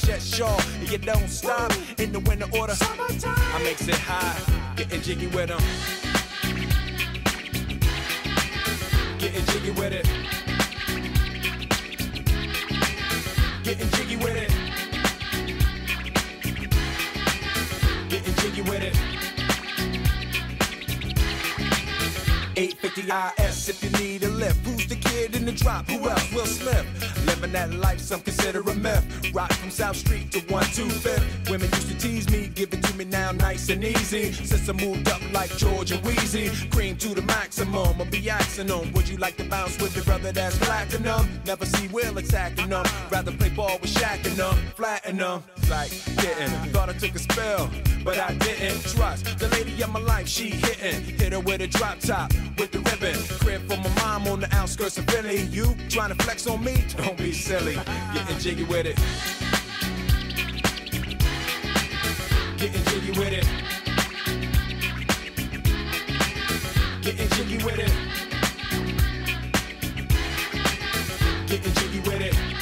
shit sure. And you don't stop in the winter order. I makes it high, getting jiggy with them. Getting jiggy with it. Getting jiggy with it. Getting jiggy with it. 850 IS if you need a lift. Who's the kid in the drop? Who else? Will Smith. Living that life, some consider a myth. Rock from South Street to 125th. Women used to tease me, give it to me now nice and easy. Since I moved up like Georgia Wheezy, cream to the maximum. I'll be asking them, would you like to bounce with your brother that's platinum? Never see Will attacking them. Rather play ball with Shaq and them, flatten them. Like, getting, thought I took a spell, but I didn't trust the lady of my life. She hitting, hit her with a drop top with the ribbon. Crib for my mom on the outskirts of Philly. You trying to flex on me? Don't be silly. Getting jiggy with it. Getting jiggy with it. Getting jiggy with it. Getting jiggy with it.